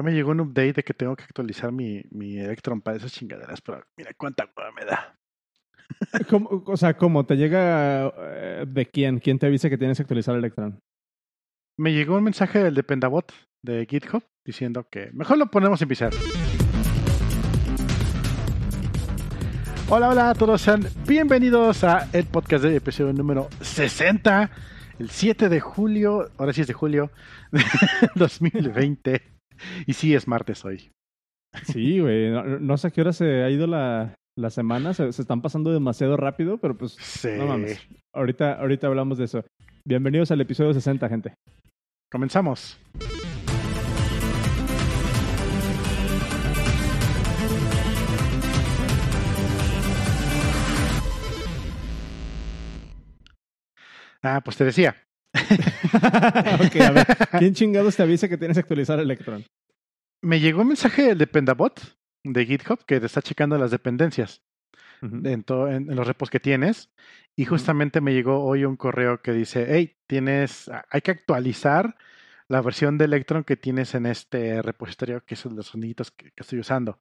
Ya me llegó un update de que tengo que actualizar mi, mi Electron para esas chingaderas, pero mira cuánta hueva me da. ¿Cómo- o sea, ¿cómo? ¿Te llega eh, de quién? ¿Quién te avisa que tienes que actualizar Electron? Me llegó un mensaje del Dependabot de GitHub diciendo que mejor lo ponemos en pizarra. Hola, hola a todos, sean bienvenidos a el podcast de episodio número 60, el 7 de julio, ahora sí es de julio, de 2020. Y sí, es martes hoy. Sí, güey. No, no sé a qué hora se ha ido la, la semana. Se, se están pasando demasiado rápido, pero pues Sí. no mames. Ahorita, ahorita hablamos de eso. Bienvenidos al episodio 60, gente. Comenzamos. Ah, pues te decía. ok, a ver. ¿Quién chingados te avisa que tienes que actualizar Electron? Me llegó un mensaje del Dependabot de GitHub que te está checando las dependencias en, to- en- en los repos que tienes. Y justamente me llegó hoy un correo que dice, hey, tienes, hay que actualizar la versión de Electron que tienes en este repositorio, que son los soniditos que, que estoy usando.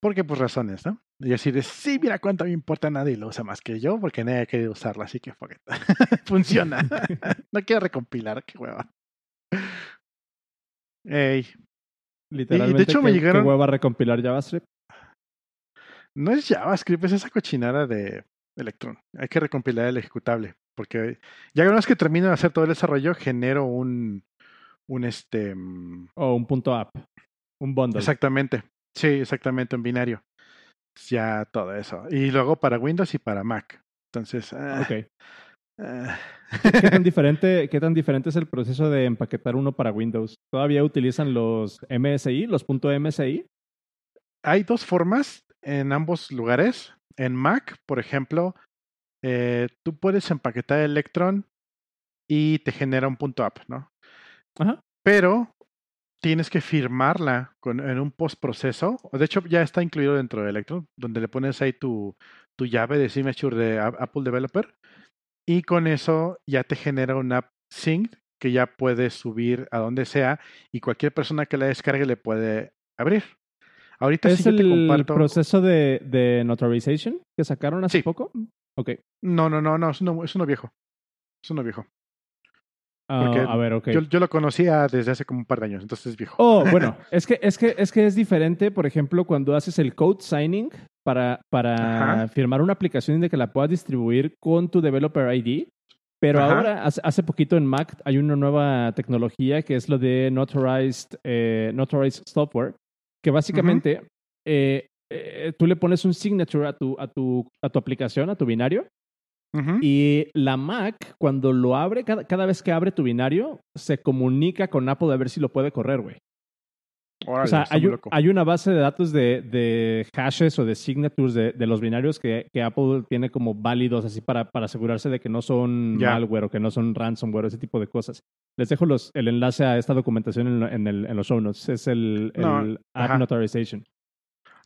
Porque, pues, razones, ¿no? Y así de, sí, mira cuánto me importa, nadie lo usa más que yo, porque nadie ha querido usarla, así que fuck it. funciona. no quiero recompilar, qué hueva. Ey, Literalmente, hecho, me ¿qué- llegaron- ¿qué hueva recompilar JavaScript? No es JavaScript, es esa cochinada de Electron. Hay que recompilar el ejecutable. Porque ya una vez que termino de hacer todo el desarrollo, genero un. un este. mm, O un punto app. Un bundle. Exactamente. Sí, exactamente, un binario. Ya todo eso. Y luego para Windows y para Mac. Entonces. ah, Ok. ah. ¿Qué tan, diferente, ¿Qué tan diferente es el proceso de empaquetar uno para Windows? ¿Todavía utilizan los MSI, los .msi? Hay dos formas en ambos lugares. En Mac, por ejemplo, eh, tú puedes empaquetar Electron y te genera un punto app, ¿no? Ajá. pero tienes que firmarla con, en un postproceso. De hecho, ya está incluido dentro de Electron, donde le pones ahí tu, tu llave de signature de Apple Developer y con eso ya te genera una app sync que ya puedes subir a donde sea y cualquier persona que la descargue le puede abrir. Ahorita ¿Es sí yo te el comparto. proceso de, de notarization que sacaron hace Sí. poco? Ok. No, no, no, no, es uno, es uno viejo. Es uno viejo. Ah, a ver, ok. Yo, yo lo conocía desde hace como un par de años, entonces es viejo. Oh, bueno, es que, es que es que es diferente, por ejemplo, cuando haces el code signing para, para Ajá. firmar una aplicación de que la puedas distribuir con tu developer ID. Pero Ajá. ahora, hace, hace poquito en Mac, hay una nueva tecnología que es lo de notarized, eh, notarized software, que básicamente eh, eh, tú le pones un signature a tu, a, tu, a tu aplicación, a tu binario, Y la Mac, cuando lo abre, cada, cada vez que abre tu binario, se comunica con Apple a ver si lo puede correr, güey. Órale, O sea, hay, un- una base de datos de, de hashes o de signatures de, de los binarios que, que Apple tiene como válidos así para, para asegurarse de que no son malware o que no son ransomware, ese tipo de cosas. Les dejo los, el enlace a esta documentación en, lo- en el- en los show notes. Es el, No, el ajá. App Notarization.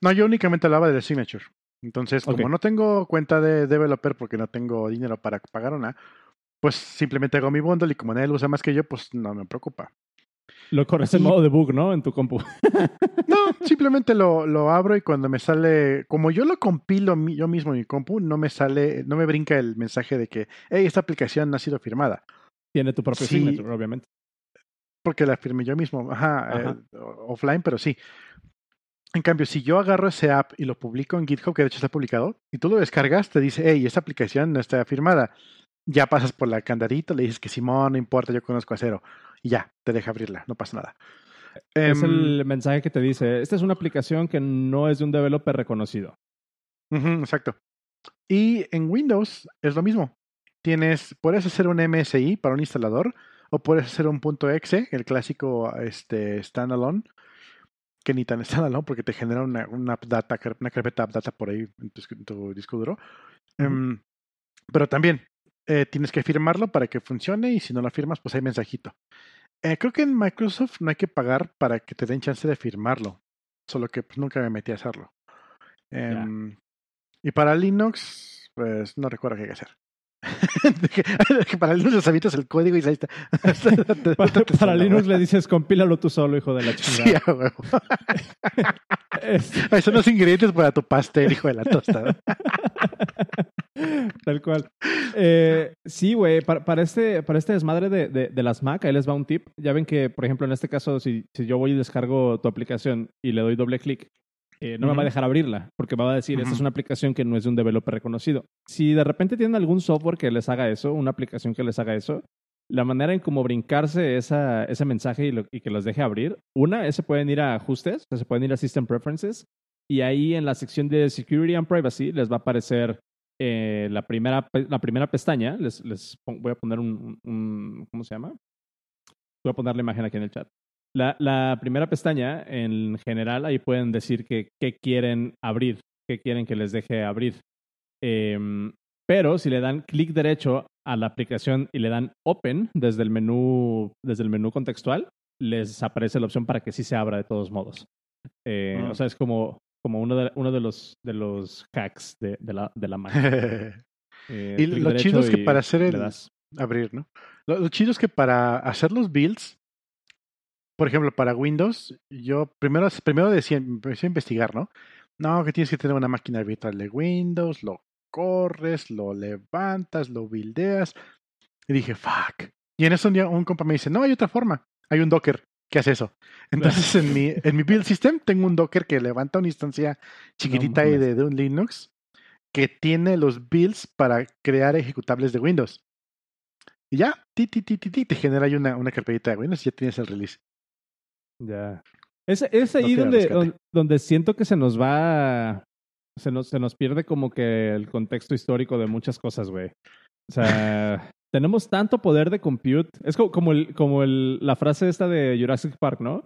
No, yo únicamente hablaba de Signature. Entonces, como no tengo cuenta de developer porque no tengo dinero para pagar una, pues simplemente hago mi bundle y como nadie lo usa más que yo, pues no me preocupa. Lo corres en Y- modo debug, ¿no? En tu compu. No, simplemente lo, lo abro y cuando me sale, como yo lo compilo mi- yo mismo en mi compu, no me sale, no me brinca el mensaje de que, hey, esta aplicación no ha sido firmada, Tiene tu propio Sí. signature, obviamente. porque la firmé yo mismo, ajá, Ajá. eh, offline, pero sí. En cambio, si yo agarro ese app y lo publico en GitHub, que de hecho está publicado, y tú lo descargas, te dice, hey, esta aplicación no está firmada. Ya pasas por la candadito, le dices que Simón, no importa, yo conozco a cero. Y ya, te deja abrirla, no pasa nada. es Em, el mensaje que te dice, esta es una aplicación que no es de un developer reconocido. exacto. Y en Windows es lo mismo. Tienes, puedes hacer un MSI para un instalador, o puedes hacer un .exe, el clásico este, standalone, que ni tan standalone porque te genera una, una app data, una carpeta app data por ahí en tu, en tu disco duro. Em, pero también eh, tienes que firmarlo para que funcione y si no lo firmas, pues hay mensajito. Eh, creo que en Microsoft no hay que pagar para que te den chance de firmarlo, solo que pues, nunca me metí a hacerlo. Em, Y para Linux, pues no recuerdo qué hay que hacer. para Linux habitas el código y ahí está. para, para Linux le dices compílalo tú solo, hijo de la chingada. Sí, es... Son los ingredientes para tu pastel, hijo de la tostada. Tal cual. Eh, sí, güey, para, para, este, para este desmadre de, de, de, las Mac, ahí les va un tip. Ya ven que, por ejemplo, en este caso, si, si yo voy y descargo tu aplicación y le doy doble clic, eh, no uh -huh. me va a dejar abrirla, porque me va a decir, uh -huh. esta es una aplicación que no es de un developer reconocido. Si de repente tienen algún software que les haga eso, una aplicación que les haga eso, la manera en cómo brincarse esa, ese mensaje y, lo, y, que los deje abrir, una es se pueden ir a ajustes, se pueden ir a System Preferences, y ahí en la sección de Security and Privacy les va a aparecer eh, la, primera, la primera pestaña, les, les voy a poner un, un, ¿cómo se llama? Voy a poner la imagen aquí en el chat. La, la, primera pestaña, en general, ahí pueden decir que, qué quieren abrir, qué quieren que les deje abrir. Eh, pero si le dan clic derecho a la aplicación y le dan Open desde el menú, desde el menú contextual, les aparece la opción para que sí se abra de todos modos. Eh, mm. O sea, es como, como uno, de, uno de, los, de los hacks de, de la, de la Mac. eh, y lo chido es que para hacer el abrir, ¿no? Lo, lo chido es que para hacer los builds por ejemplo, para Windows, yo primero, primero decía, empecé a investigar, ¿no? No, que tienes que tener una máquina virtual de Windows, lo corres, lo levantas, lo buildeas. Y dije, fuck. Y en eso un día un compa me dice, no, hay otra forma. Hay un Docker que hace eso. Entonces en mi, en mi build system tengo un Docker que levanta una instancia chiquitita no, de, de un Linux que tiene los builds para crear ejecutables de Windows. Y ya, ti, ti, ti, ti, ti te genera ahí una, una carpetita de Windows y ya tienes el release. Ya. Es, es ahí no donde, donde, donde, siento que se nos va. Se nos, se nos pierde como que el contexto histórico de muchas cosas, güey. O sea, tenemos tanto poder de compute. Es como, como, el, como el, la frase esta de Jurassic Park, ¿no?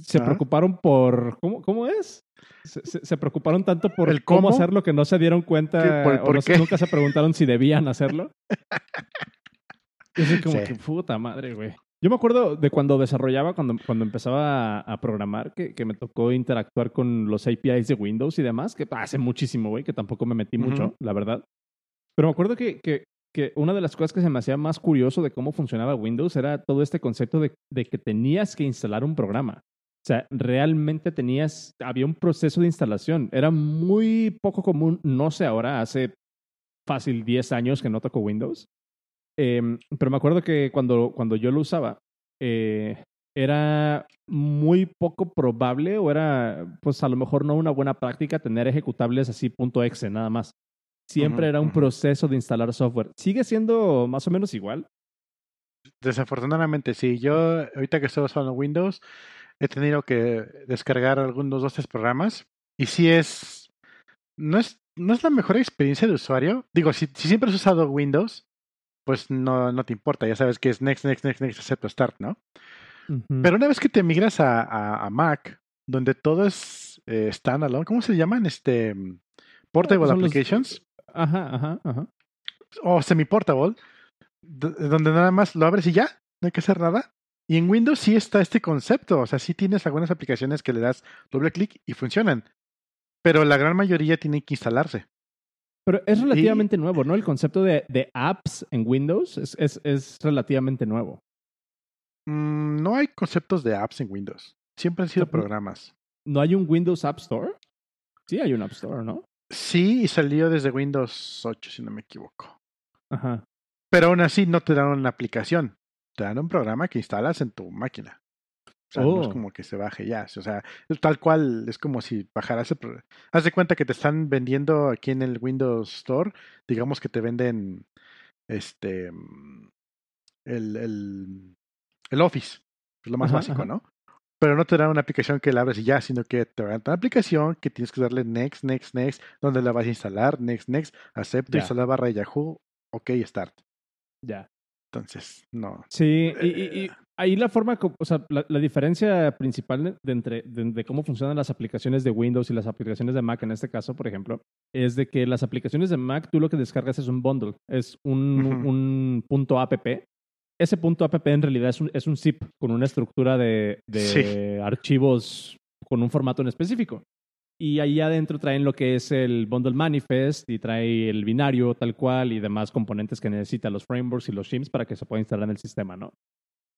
Se ¿Ah? preocuparon por. ¿Cómo, cómo es? Se, se, se, preocuparon tanto por ¿El cómo? cómo hacerlo que no se dieron cuenta. ¿Por, por o no, nunca se preguntaron si debían hacerlo. Y es como sí. que puta madre, güey. Yo me acuerdo de cuando desarrollaba, cuando, cuando empezaba a, a programar, que, que, me tocó interactuar con los APIs de Windows y demás, que hace muchísimo, güey, que tampoco me metí uh -huh. mucho, la verdad. Pero me acuerdo que, que, que, una de las cosas que se me hacía más curioso de cómo funcionaba Windows era todo este concepto de, de que tenías que instalar un programa. O sea, realmente tenías, había un proceso de instalación. Era muy poco común, no sé ahora, hace fácil 10 años que no toco Windows eh, pero me acuerdo que cuando, cuando yo lo usaba, eh, era muy poco probable o era, pues a lo mejor no una buena práctica tener ejecutables así .exe nada más. Siempre uh -huh, era un uh -huh. proceso de instalar software. ¿Sigue siendo más o menos igual? Desafortunadamente sí. Yo ahorita que estoy usando Windows he tenido que descargar algunos dos tres programas y sí es no es no es la mejor experiencia de usuario. Digo, si, si siempre has usado Windows, pues no, no te importa, ya sabes que es next, next, next, next, excepto start, ¿no? Uh -huh. Pero una vez que te migras a, a, a Mac, donde todo es eh, standalone, ¿cómo se llaman? Este portable applications. Los... Ajá, ajá, ajá. O semi-portable, donde nada más lo abres y ya, no hay que hacer nada. Y en Windows sí está este concepto, o sea, sí tienes algunas aplicaciones que le das doble clic y funcionan, pero la gran mayoría tienen que instalarse. Pero es relativamente y... nuevo, ¿no? El concepto de, de apps en Windows es, es, es relativamente nuevo. Mm, no hay conceptos de apps en Windows. Siempre han sido ¿No, programas. ¿No hay un Windows App Store? Sí, hay un App Store, ¿no? Sí, y salió desde Windows 8, si no me equivoco. Ajá. Pero aún así no te dan una aplicación. Te dan un programa que instalas en tu máquina. O sea, oh. no es como que se baje ya. O sea, tal cual es como si bajaras el Haz de cuenta que te están vendiendo aquí en el Windows Store. Digamos que te venden este el, el, el Office. Es lo más ajá, básico, ajá. ¿no? Pero no te dan una aplicación que la abres y ya, sino que te dan una aplicación que tienes que darle next, next, next, donde la vas a instalar, next, next, acepto, instalar barra de Yahoo, ok, start. Ya. Entonces, no. Sí, y, y, y, ahí la forma, o sea, la, la diferencia principal de, entre, de, de, cómo funcionan las aplicaciones de Windows y las aplicaciones de Mac en este caso, por ejemplo, es de que las aplicaciones de Mac tú lo que descargas es un bundle, es un, uh -huh. un punto app. Ese punto app en realidad es un, es un zip con una estructura de, de sí. archivos con un formato en específico. y ahí adentro traen lo que es el bundle manifest y trae el binario tal cual y demás componentes que necesitan los frameworks y los shims para que se pueda instalar en el sistema, ¿no?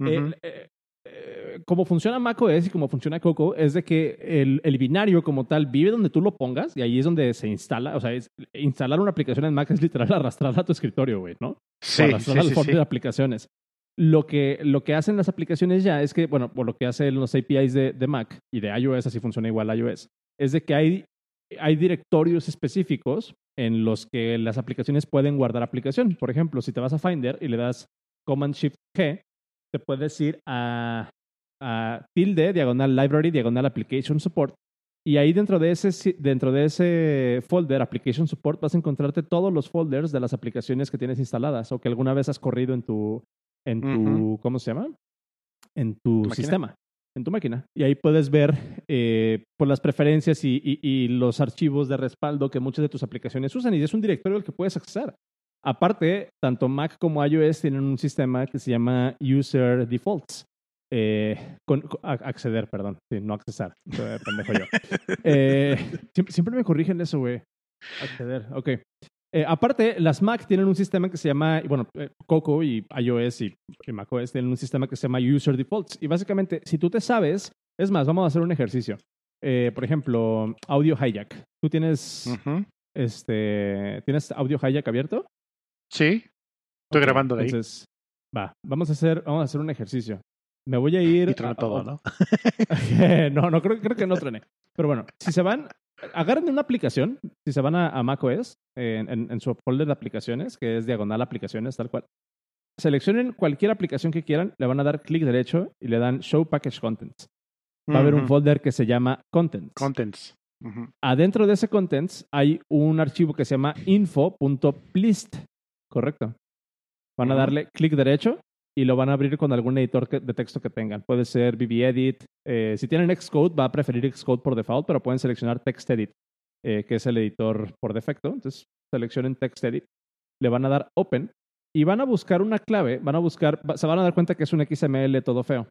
Ujú. Eh, eh, como funciona macOS y como funciona Coco es de que el, el binario como tal vive donde tú lo pongas y ahí es donde se instala. O sea, es- instalar una aplicación en Mac es literal arrastrarla a tu escritorio, güey, ¿no? Sí, o sí, arrastrar al sí, folder sí. de aplicaciones. Lo que, lo que hacen las aplicaciones ya es que, bueno, por lo que hacen los APIs de, de Mac y de iOS, así funciona igual iOS, es de que hay, hay directorios específicos en los que las aplicaciones pueden guardar aplicación. Por ejemplo, si te vas a Finder y le das Command Shift G, te puedes ir a, a tilde, diagonal library, diagonal application support. Y ahí dentro de, ese, dentro de ese folder, Application Support, vas a encontrarte todos los folders de las aplicaciones que tienes instaladas o que alguna vez has corrido en tu, en tu Ujú. ¿cómo se llama? En tu máquina. sistema, en tu máquina. Y ahí puedes ver eh, por las preferencias y, y- y los archivos de respaldo que muchas de tus aplicaciones usan. Y es un directorio al que puedes acceder. Aparte, tanto Mac como iOS tienen un sistema que se llama User Defaults. Eh, con, con- a- acceder, perdón. Sí, no accesar. Pendejo yo. Eh, siempre, siempre me corrigen eso, güey. Acceder, ok. Eh, aparte, las Mac tienen un sistema que se llama, bueno, Coco y iOS y, y macOS tienen un sistema que se llama User Defaults. Y básicamente, si tú te sabes, es más, vamos a hacer un ejercicio. Por ejemplo, Audio Hijack. ¿Tú tienes, este, ¿tienes Audio Hijack abierto? Sí, estoy grabando de ahí. Entonces, va, vamos a hacer, vamos a hacer un ejercicio. Me voy a ir. Y a- todo, a- ¿no? no, no creo, creo que no truene. Pero bueno, si se van, agarren una aplicación, si se van a, a macOS, en, en, en su folder de aplicaciones, que es diagonal aplicaciones, tal cual, seleccionen cualquier aplicación que quieran, le van a dar clic derecho y le dan Show Package Contents. Va a haber un folder que se llama Contents. Contents. Adentro de ese Contents hay un archivo que se llama info.plist. Correcto. Van a darle clic derecho y lo van a abrir con algún editor que- de texto que tengan. Puede ser BBEdit. Eh, si tienen Xcode, va a preferir Xcode por default, pero pueden seleccionar TextEdit, eh, que es el editor por defecto. Entonces, seleccionen TextEdit. Le van a dar Open y van a buscar una clave. Van a buscar, se van a dar cuenta que es un XML todo feo.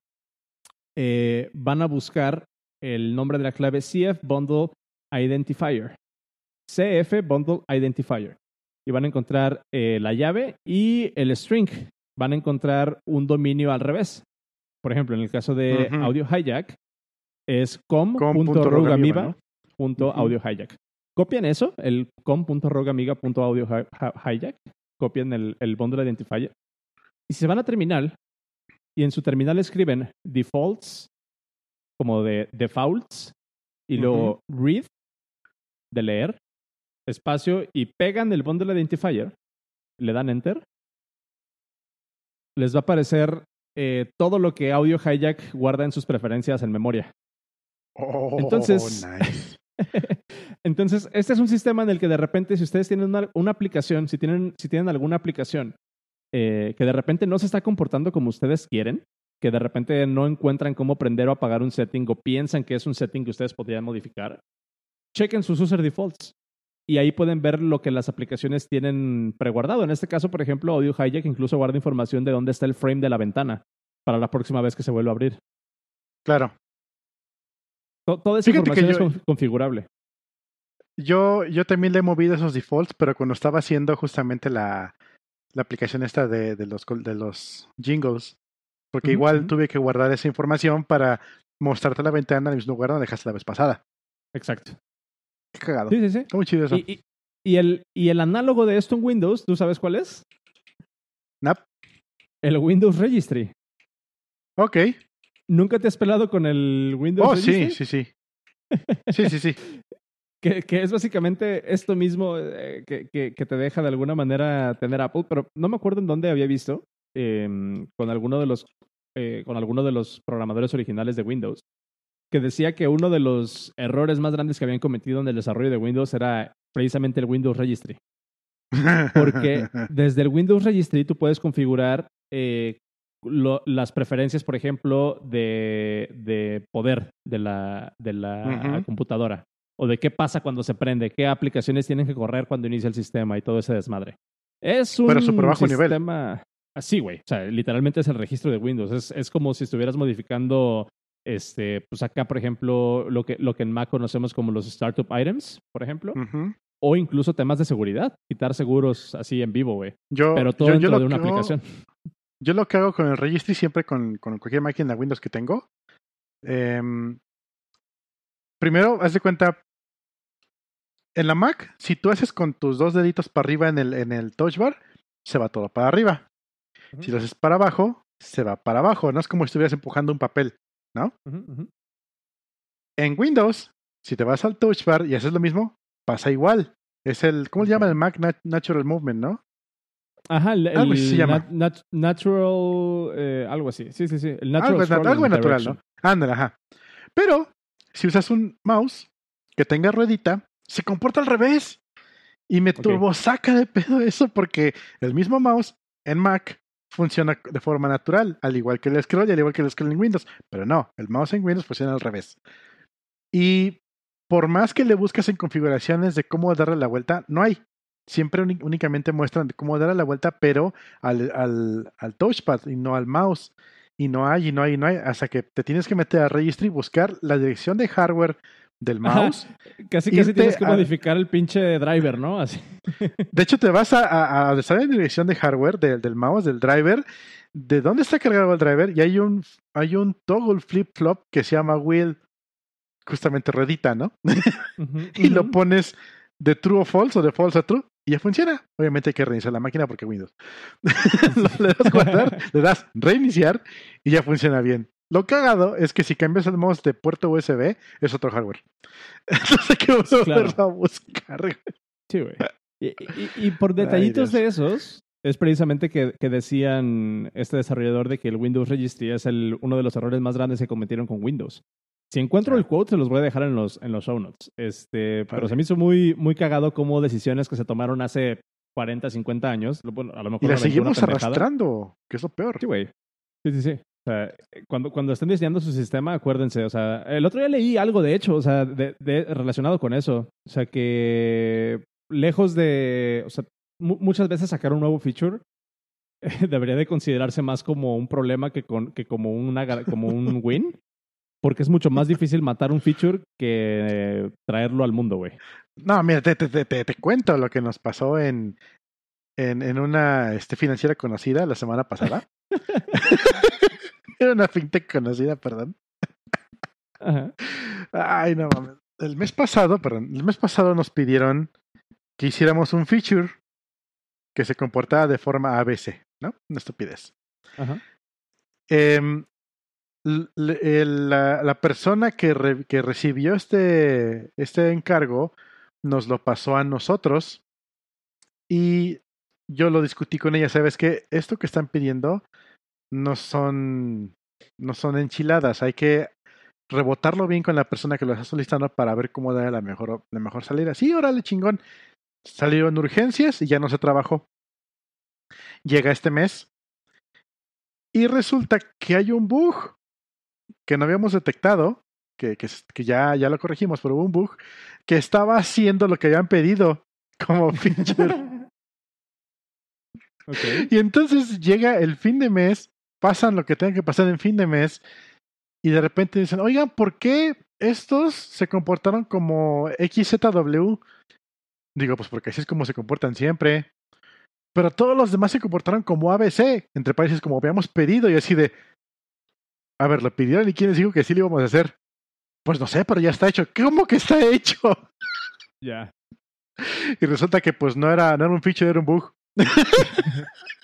Eh, van a buscar el nombre de la clave CF Bundle Identifier. CF Bundle Identifier. Y van a encontrar eh, la llave y el string. Van a encontrar un dominio al revés. Por ejemplo, en el caso de Ujú. Audio Hijack, es com.rogamiga.audiohijack. Copian eso, el com.rogamiga.audiohijack. Copian el, el bundle identifier. Y si se van a terminal, y en su terminal escriben defaults, como de defaults, y luego read, de leer, espacio, y pegan el bundle identifier, le dan enter, les va a aparecer eh, todo lo que Audio Hijack guarda en sus preferencias en memoria. Oh, Entonces- nice. Entonces, este es un sistema en el que de repente, si ustedes tienen una, una aplicación, si tienen, si tienen alguna aplicación eh, que de repente no se está comportando como ustedes quieren, que de repente no encuentran cómo prender o apagar un setting o piensan que es un setting que ustedes podrían modificar, chequen sus user defaults. Y ahí pueden ver lo que las aplicaciones tienen preguardado. En este caso, por ejemplo, Audio Hijack incluso guarda información de dónde está el frame de la ventana para la próxima vez que se vuelva a abrir. Claro. To- Toda esa Fíjate información yo- es con- configurable. Yo, yo también le he movido esos defaults, pero cuando estaba haciendo justamente la, la aplicación esta de, de los, de los jingles, porque igual tuve que guardar esa información para mostrarte la ventana en el mismo lugar donde dejaste la vez pasada. Exacto. Qué cagado. Sí, sí, sí. Está muy chido eso. Y, y- y el, y el análogo de esto en Windows, ¿tú sabes cuál es? Nap. El Windows Registry. Ok. ¿Nunca te has pelado con el Windows Oh, sí, Registry? sí, sí. Sí, sí, sí. Que, que es básicamente esto mismo eh, que, que- que te deja de alguna manera tener Apple, pero no me acuerdo en dónde había visto em, con alguno de los eh, con alguno de los programadores originales de Windows que decía que uno de los errores más grandes que habían cometido en el desarrollo de Windows era precisamente el Windows Registry. Porque desde el Windows Registry tú puedes configurar eh, lo- las preferencias, por ejemplo, de, de poder de la, de la computadora. O de qué pasa cuando se prende, qué aplicaciones tienen que correr cuando inicia el sistema y todo ese desmadre. Es un Pero súper bajo nivel. sistema así, güey. O sea, literalmente es el registro de Windows. Es, es como si estuvieras modificando Este, pues acá, por ejemplo, lo que, lo que en Mac conocemos como los startup items, por ejemplo. O incluso temas de seguridad, quitar seguros así en vivo, güey. Pero todo dentro de una aplicación. Yo lo que hago con el registry, siempre con, con cualquier máquina Windows que tengo, em, primero, haz de cuenta, en la Mac, si tú haces con tus dos deditos para arriba en el, en el touch bar, se va todo para arriba. Si lo haces para abajo, se va para abajo. No es como si estuvieras empujando un papel, ¿no? En Windows, si te vas al touch bar y haces lo mismo, pasa igual. Es el, ¿cómo se llama el Mac Natural Movement, no? Ajá, el, algo se llama. natural, eh, algo así. Sí, sí, sí. El natural algo, natural, ¿no? Ándale, ajá. Pero si usas un mouse que tenga ruedita, se comporta al revés. Y me turbo saca de pedo eso porque el mismo mouse en Mac funciona de forma natural, al igual que el scroll y al igual que el scroll en Windows. Pero no, el mouse en Windows funciona al revés. Y por más que le buscas en configuraciones de cómo darle la vuelta, no hay. Siempre únicamente muestran cómo darle la vuelta, pero al, al, al touchpad y no al mouse. Y no hay, y no hay, y no hay, hasta que te tienes que meter a registry y buscar la dirección de hardware del mouse. Casi, casi tienes que modificar el pinche driver, ¿no? Así. De hecho, te vas a, a, a la dirección de hardware del mouse, del driver, de dónde está cargado el driver, y hay un, hay un toggle flip-flop que se llama wheel, justamente ruedita, ¿no? y lo pones de true o false o de false a true y ya funciona. Obviamente hay que reiniciar la máquina porque Windows. le das guardar, le das reiniciar y ya funciona bien. Lo cagado es que si cambias el mouse de puerto USB, es otro hardware. Entonces hay que volver a buscar. Sí, güey. Y, por detallitos de esos, es precisamente que, decían este desarrollador de que el Windows Registry es el, uno de los errores más grandes que cometieron con Windows. Si encuentro el quote, se los voy a dejar en los, en los show notes. Este, pero se me hizo muy, muy cagado como decisiones que se tomaron hace 40, 50 años. Bueno, a lo mejor y las seguimos arrastrando, que es lo peor. Sí, güey. Sí, sí, sí. O sea, cuando, cuando estén diseñando su sistema, acuérdense, o sea, el otro día leí algo de hecho, o sea, de, relacionado con eso. O sea, que lejos de, o sea, muchas veces sacar un nuevo feature debería de considerarse más como un problema que, con, que como, una, como un win. Porque es mucho más difícil matar un feature que traerlo al mundo, güey. No, mira, te, te, te, te, cuento lo que nos pasó en, en, en una este, financiera conocida la semana pasada. Era una fintech conocida, perdón. Ay, no mames. El mes pasado, perdón, el mes pasado nos pidieron que hiciéramos un feature que se comportaba de forma ABC, ¿no? Una estupidez. Ajá. Eh, la, la, persona que, que recibió este, este encargo nos lo pasó a nosotros y yo lo discutí con ella, sabes que esto que están pidiendo no son, no son enchiladas, hay que rebotarlo bien con la persona que lo está solicitando para ver cómo da la mejor, la mejor salida. Sí, órale, chingón. Salieron urgencias y ya no se trabajó. Llega este mes y resulta que hay un bug que no habíamos detectado, que, que, que ya, ya lo corregimos, pero hubo un bug que estaba haciendo lo que habían pedido como feature. Y entonces llega el fin de mes, pasan lo que tengan que pasar en fin de mes, y de repente dicen, oigan, ¿por qué estos se comportaron como XZW? Digo, pues porque así es como se comportan siempre. Pero todos los demás se comportaron como ABC, entre países como habíamos pedido, y así de. A ver, lo pidieron y quién les dijo que sí lo íbamos a hacer. Pues no sé, pero ya está hecho. ¿Cómo que está hecho? Ya. Y resulta que pues no era, no era un feature, era un bug.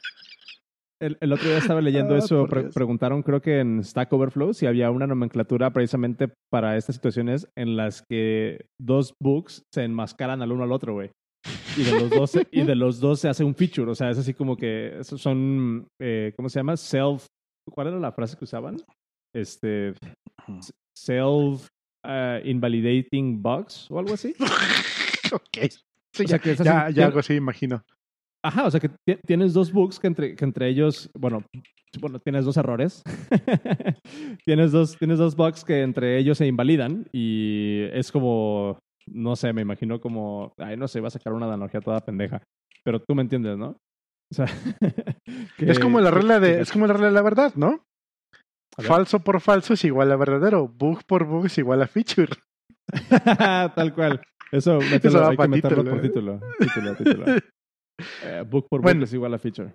El, otro día estaba leyendo ah, eso, preguntaron creo que en Stack Overflow si había una nomenclatura precisamente para estas situaciones en las que dos bugs se enmascaran al uno al otro, güey. Y de los dos, y de los dos se hace un feature, o sea, es así como que son, eh, ¿cómo se llama? Self, ¿cuál era la frase que usaban? Este, self uh, invalidating bugs o algo así. ok. ya, ya algo así, imagino. Ajá, o sea que tienes dos bugs que entre, que entre ellos, bueno, bueno, tienes dos errores. tienes, dos, tienes dos bugs que entre ellos se invalidan y es como, no sé, me imagino como, ay, no sé, va a sacar una analogía toda pendeja. Pero tú me entiendes, ¿no? O sea, es como la regla de, es como la regla de la verdad, ¿no? Falso por falso es igual a verdadero. Bug por bug es igual a feature. Tal cual. Eso, mételo, hay que meterlo por título. título, título. Eh, bug por bug es igual a feature.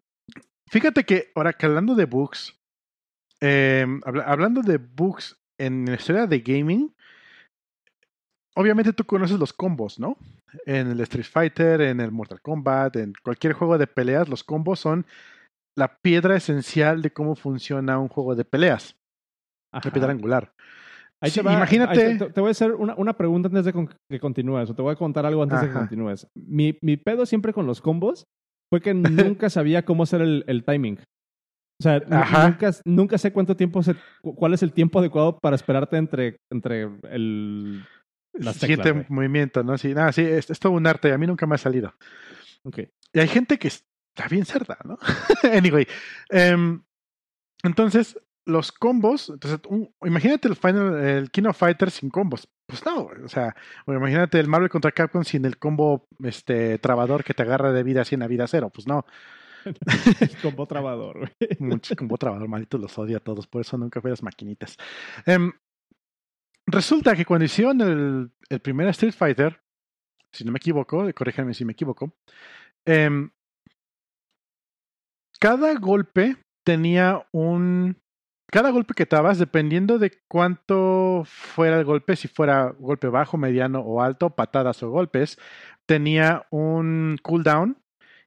Fíjate que ahora que hablando de bugs, eh, hablando de bugs en la historia de gaming, obviamente tú conoces los combos, ¿no? En el Street Fighter, en el Mortal Kombat, en cualquier juego de peleas, los combos son la piedra esencial de cómo funciona un juego de peleas. La piedra angular. Imagínate. te, voy a hacer una, pregunta antes de que continúes, o te voy a contar algo antes de que continúes. Mi, mi, pedo siempre con los combos fue que nunca sabía cómo hacer el, timing. O sea, nunca, nunca, sé cuánto tiempo, se, cuál es el tiempo adecuado para esperarte entre, entre el, las siguiente movimiento, ¿no? Sí, nada, sí, es, todo un arte, a mí nunca me ha salido. Okay. Y hay gente que está bien cerda, ¿no? anyway, um, entonces, los combos, entonces, imagínate el Final, el King of Fighters sin combos. Pues no, o sea, imagínate el Marvel contra Capcom sin el combo este trabador que te agarra de vida 100 a vida cero, pues no. el combo trabador, güey. Mucho combo trabador, maldito los odio a todos, por eso nunca fui las maquinitas. Um, resulta que cuando hicieron el, el, primer Street Fighter, si no me equivoco, corríjanme si me equivoco, eh, cada golpe tenía un... Cada golpe que dabas, dependiendo de cuánto fuera el golpe, si fuera golpe bajo, mediano o alto, patadas o golpes, tenía un cooldown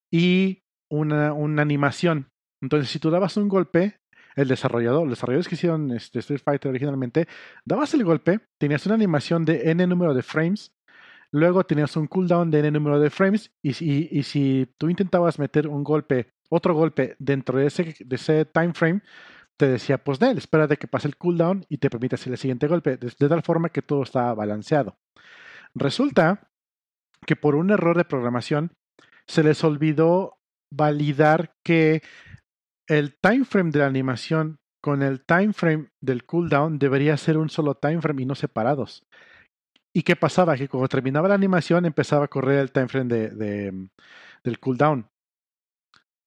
y una, una animación. Entonces, si tú dabas un golpe, el desarrollador, los desarrolladores que hicieron este Street Fighter originalmente, dabas el golpe, tenías una animación de n número de frames, luego tenías un cooldown de n número de frames, y, y, si tú intentabas meter un golpe otro golpe dentro de ese, de ese time frame, te decía, pues de espera de que pase el cooldown y te permite hacer el siguiente golpe, de, tal forma que todo está balanceado. Resulta que por un error de programación se les olvidó validar que el time frame de la animación con el time frame del cooldown debería ser un solo time frame y no separados. ¿Y qué pasaba? Que cuando terminaba la animación empezaba a correr el time frame de, del cooldown.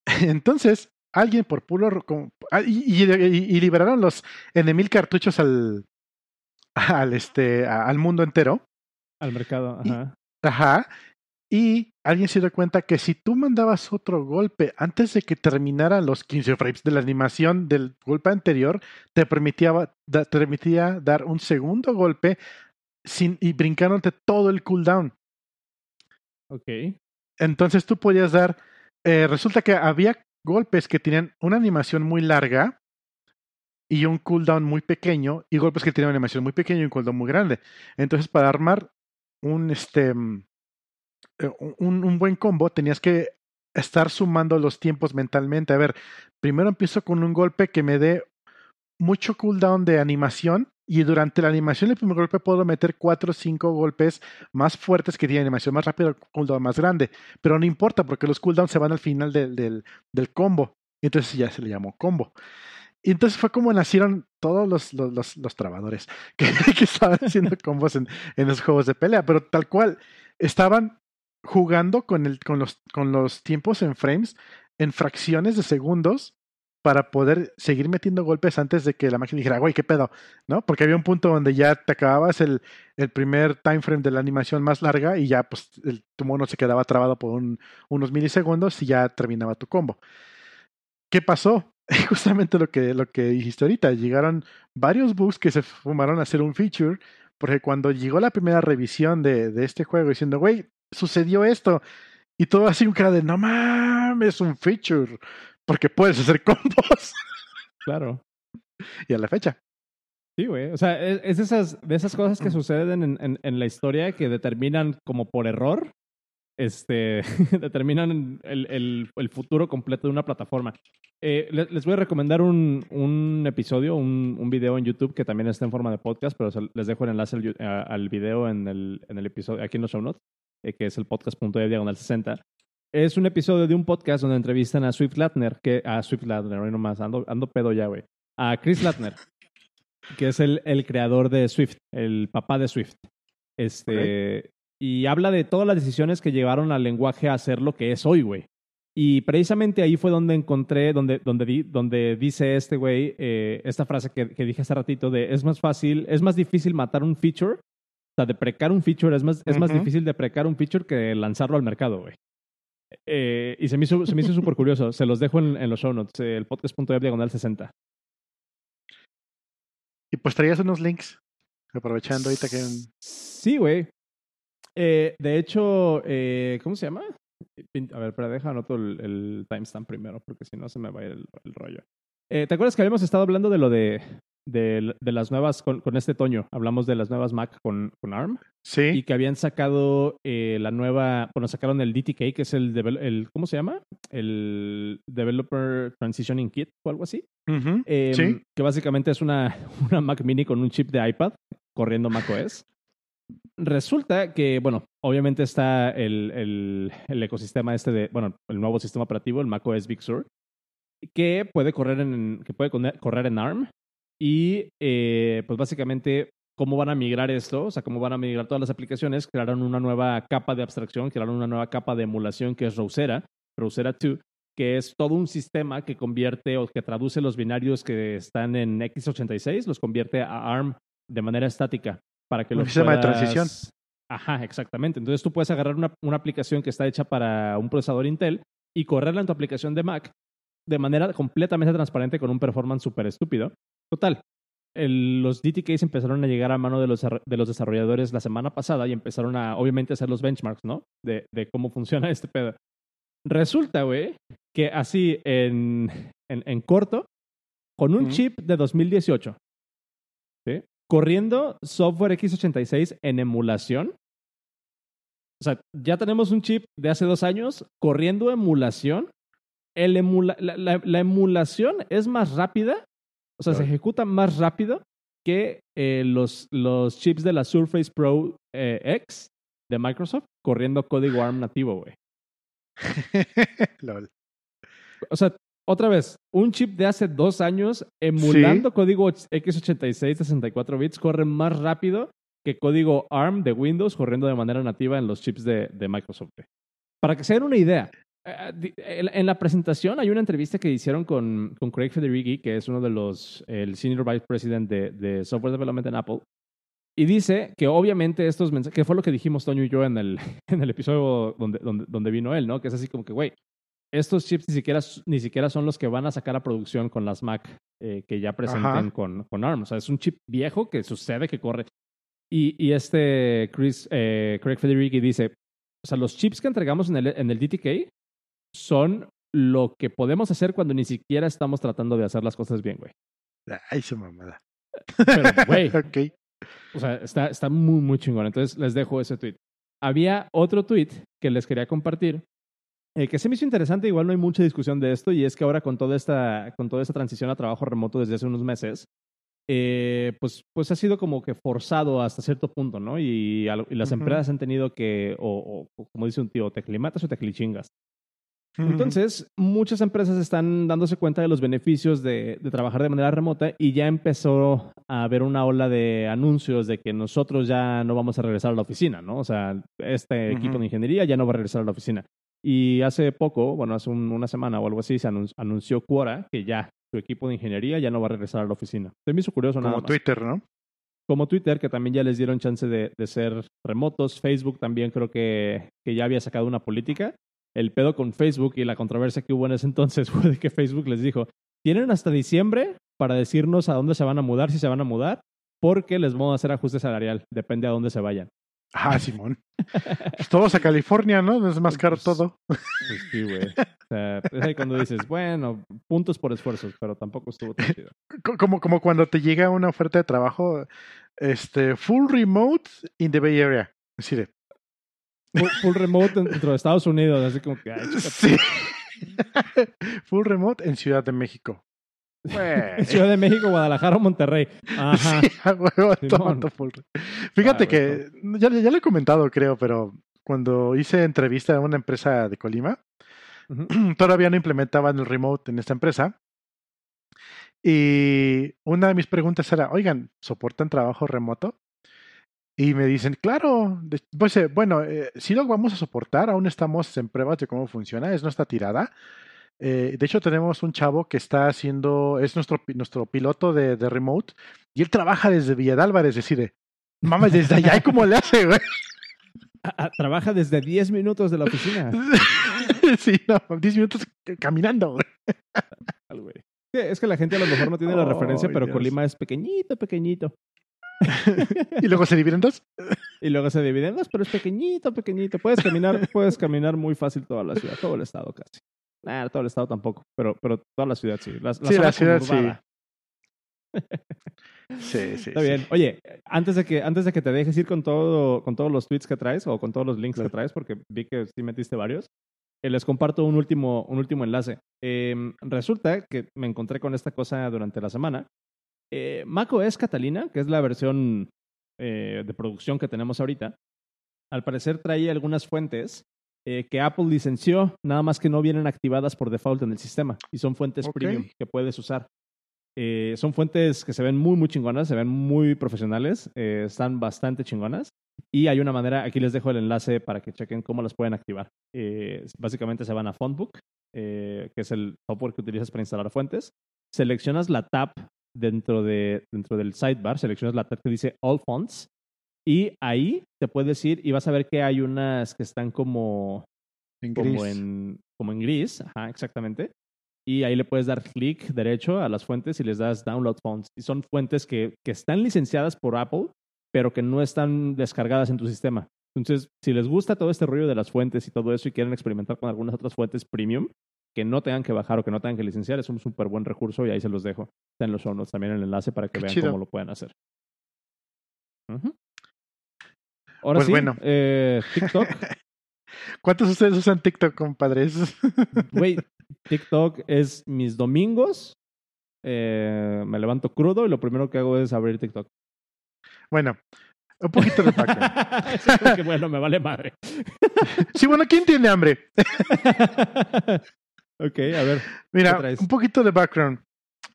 Entonces, alguien por puro. Ah, y, y, liberaron los N mil cartuchos al. al este. al mundo entero. Al mercado, ajá. Y, ajá. Y alguien se dio cuenta que si tú mandabas otro golpe antes de que terminaran los 15 frames de la animación del golpe anterior, te permitía, te permitía dar un segundo golpe sin, y brincándote todo el cooldown. Ok. Entonces tú podías dar eh, resulta que había golpes que tenían una animación muy larga y un cooldown muy pequeño, y golpes que tenían una animación muy pequeña y un cooldown muy grande. Entonces, para armar un, este, mm, eh, un, un buen combo, tenías que estar sumando los tiempos mentalmente. A ver, primero empiezo con un golpe que me dé mucho cooldown de animación y durante la animación del primer golpe puedo meter cuatro o cinco golpes más fuertes que tienen animación más rápida, cooldown más grande. Pero no importa porque los cooldowns se van al final del, del, del combo. Entonces ya se le llamó combo. Y entonces fue como nacieron todos los, los, los, trabadores que, que, estaban haciendo combos en, en los juegos de pelea. Pero tal cual, estaban jugando con, el, con, los, con los tiempos en frames en fracciones de segundos para poder seguir metiendo golpes antes de que la máquina dijera, güey, qué pedo, ¿no? Porque había un punto donde ya te acababas el, el primer time frame de la animación más larga y ya, pues, el, tu mono se quedaba trabado por unos milisegundos y ya terminaba tu combo. ¿Qué pasó? Justamente lo que, lo que dijiste ahorita, llegaron varios bugs que se fumaron a hacer un feature, porque cuando llegó la primera revisión de, de este juego diciendo, güey, sucedió esto, y todo así un cara de, no mames, un feature porque puedes hacer combos. Claro. Y a la fecha. Sí, güey. O sea, e, es, de, esas, de esas cosas que suceden en, en, en, la historia que determinan como por error, este, determinan el, el, el, futuro completo de una plataforma. Eh, les, voy a recomendar un, un episodio, un, un, video en YouTube que también está en forma de podcast, pero les dejo el enlace al, al video en el, en el episodio, aquí en los show notes, eh, que es el podcast.de diagonal 60 es un episodio de un podcast donde entrevistan a Swift Latner, que a Swift Latner, hoy nomás, ando, ando pedo ya, güey. A Chris Latner, que es el, el, creador de Swift, el papá de Swift. Este, y habla de todas las decisiones que llevaron al lenguaje a ser lo que es hoy, güey. Y precisamente ahí fue donde encontré, donde, donde, donde dice este güey, eh, esta frase que, que, dije hace ratito de es más fácil, es más difícil matar un feature, o sea, de precar un feature, es más, es más difícil de precar un feature que lanzarlo al mercado, güey. Eh, y se me hizo, súper curioso. Se los dejo en, en los show notes, el podcast.web diagonal 60. Y pues traías unos links, aprovechando ahorita que... Sí, güey. Eh, de hecho, eh, ¿cómo se llama? A ver, pero deja anoto el, el timestamp primero, porque si no se me va a ir el, rollo. Eh, ¿Te acuerdas que habíamos estado hablando de lo de, de, de las nuevas, con, con, este Toño, hablamos de las nuevas Mac con, con ARM? Sí. Y que habían sacado eh, la nueva, bueno, sacaron el DTK, que es el, el, ¿cómo se llama? El Developer Transitioning Kit o algo así. Uh -huh. eh, sí. Que básicamente es una, una Mac mini con un chip de iPad corriendo macOS. Resulta que, bueno, obviamente está el, el, el, ecosistema este de, bueno, el nuevo sistema operativo, el macOS Big Sur, que puede correr en, que puede correr en ARM. Y eh, pues básicamente, ¿cómo van a migrar esto? O sea, ¿cómo van a migrar todas las aplicaciones? Crearon una nueva capa de abstracción, crearon una nueva capa de emulación que es Rosera, Rosera 2, que es todo un sistema que convierte o que traduce los binarios que están en x86, los convierte a ARM de manera estática para que un lo sistema puedas... de transición. Ajá, exactamente. Entonces tú puedes agarrar una, una, aplicación que está hecha para un procesador Intel y correrla en tu aplicación de Mac de manera completamente transparente con un performance súper estúpido. Total, el, los DTKs empezaron a llegar a mano de los, de los desarrolladores la semana pasada y empezaron a, obviamente, hacer los benchmarks, ¿no? De, de cómo funciona este pedo. Resulta, güey, que así en, en, en corto, con un chip de 2018, ¿sí? corriendo software x86 en emulación. O sea, ya tenemos un chip de hace dos años corriendo emulación. El emula la, la, la, emulación es más rápida, o sea, claro. se ejecuta más rápido que eh, los, los chips de la Surface Pro eh, X de Microsoft corriendo código ARM nativo, güey. Lol. O sea, otra vez, un chip de hace dos años emulando sí. código x86 de 64 bits corre más rápido que código ARM de Windows corriendo de manera nativa en los chips de, de Microsoft. Para que se den una idea, en la presentación hay una entrevista que hicieron con, con Craig Federighi, que es uno de los, el Senior Vice President de, de Software Development en Apple, y dice que obviamente estos mensajes, que fue lo que dijimos Toño y yo en el, en el episodio donde, donde, donde vino él, ¿no? Que es así como que, güey, estos chips ni siquiera, ni siquiera son los que van a sacar a producción con las Mac eh, que ya presenten con, con, ARM. O sea, es un chip viejo que sucede que corre. Y, y este Chris, eh, Craig Federighi dice, o sea, los chips que entregamos en el, en el DTK son lo que podemos hacer cuando ni siquiera estamos tratando de hacer las cosas bien, güey. Ay, su mamada. Pero, güey. okay. O sea, está, está muy, muy chingón. Entonces, les dejo ese tweet. Había otro tweet que les quería compartir eh, que se me hizo interesante, igual no hay mucha discusión de esto, y es que ahora con toda esta, con toda esta transición a trabajo remoto desde hace unos meses, eh, pues, pues ha sido como que forzado hasta cierto punto, ¿no? Y, y las uh -huh. empresas han tenido que, o, o, como dice un tío, te climatas o te clichingas. Entonces, muchas empresas están dándose cuenta de los beneficios de, de, trabajar de manera remota y ya empezó a haber una ola de anuncios de que nosotros ya no vamos a regresar a la oficina, ¿no? O sea, este uh -huh. equipo de ingeniería ya no va a regresar a la oficina. Y hace poco, bueno, hace un, una semana o algo así, se anunció, anunció Quora que ya su equipo de ingeniería ya no va a regresar a la oficina. Se me hizo curioso Como nada más. Twitter, ¿no? Como Twitter, que también ya les dieron chance de, de, ser remotos. Facebook también creo que, que ya había sacado una política. El pedo con Facebook y la controversia que hubo en ese entonces fue de que Facebook les dijo, tienen hasta diciembre para decirnos a dónde se van a mudar, si se van a mudar, porque les vamos a hacer ajuste salarial, depende a dónde se vayan. Ah, Simón. pues todos a California, ¿no? Es más caro pues, todo. Pues sí, güey. O sea, es ahí cuando dices, bueno, puntos por esfuerzos, pero tampoco estuvo tan chido. Como, como cuando te llega una oferta de trabajo, este, full remote in the Bay Area. Así de. Full, full remote dentro de Estados Unidos, así como que. Ay, sí. full remote en Ciudad de México. Ciudad de México, Guadalajara o Monterrey. Ajá. Sí, a huevo, todo full. Fíjate ah, que ya, ya lo he comentado, creo, pero cuando hice entrevista en una empresa de Colima, uh -huh. todavía no implementaban el remote en esta empresa. Y una de mis preguntas era, oigan, ¿soportan trabajo remoto? Y me dicen, claro, pues eh, bueno, eh, si lo vamos a soportar, aún estamos en pruebas de cómo funciona, es nuestra tirada. Eh, de hecho, tenemos un chavo que está haciendo, es nuestro, nuestro piloto de, de remote, y él trabaja desde Villa es decir, mames, desde allá, ¿cómo le hace, güey? trabaja desde 10 minutos de la oficina. sí, no, 10 minutos caminando, güey. Es que la gente a lo mejor no tiene la referencia, pero Colima es pequeñito, pequeñito. y luego se dividen dos. y luego se dividen dos, pero es pequeñito, pequeñito. Puedes caminar, puedes caminar muy fácil toda la ciudad, todo el estado casi. Nah, todo el estado tampoco, pero, pero toda la ciudad sí. La, sí, la ciudad sí. sí, sí. Está bien. Oye, antes de que, antes de que te dejes ir con todo, con todos los tweets que traes o con todos los links que traes, porque vi que sí metiste varios, eh, les comparto un último, un último enlace. Em, resulta que me encontré con esta cosa durante la semana eh, macOS Catalina, que es la versión eh, de producción que tenemos ahorita, al parecer trae algunas fuentes eh, que Apple licenció, nada más que no vienen activadas por default en el sistema y son fuentes premium que puedes usar. Eh, son fuentes que se ven muy, muy chingonas, se ven muy profesionales, están bastante chingonas. Y hay una manera, aquí les dejo el enlace para que chequen cómo las pueden activar. básicamente se van a Fontbook, que es el software que utilizas para instalar fuentes. Seleccionas la tab dentro, de, dentro del sidebar, seleccionas la tab que dice All Fonts y ahí te puedes ir y vas a ver que hay unas que están como en gris. Como en, como en gris, ajá, exactamente. Y ahí le puedes dar clic derecho a las fuentes y les das Download Fonts. Y son fuentes que, que están licenciadas por Apple, pero que no están descargadas en tu sistema. Entonces, si les gusta todo este rollo de las fuentes y todo eso y quieren experimentar con algunas otras fuentes premium, que no tengan que bajar o que no tengan que licenciar, es un súper buen recurso y ahí se los dejo. Está en los show también el enlace para que vean cómo lo pueden hacer. Ahora pues sí, bueno. Eh, TikTok. ¿Cuántos de ustedes usan TikTok, compadres? Güey, TikTok es mis domingos. Eh, me levanto crudo y lo primero que hago es abrir TikTok. Bueno, un poquito de background. que bueno, me vale madre. sí, bueno, ¿quién tiene hambre? Ok, a ver. Mira, un poquito de background.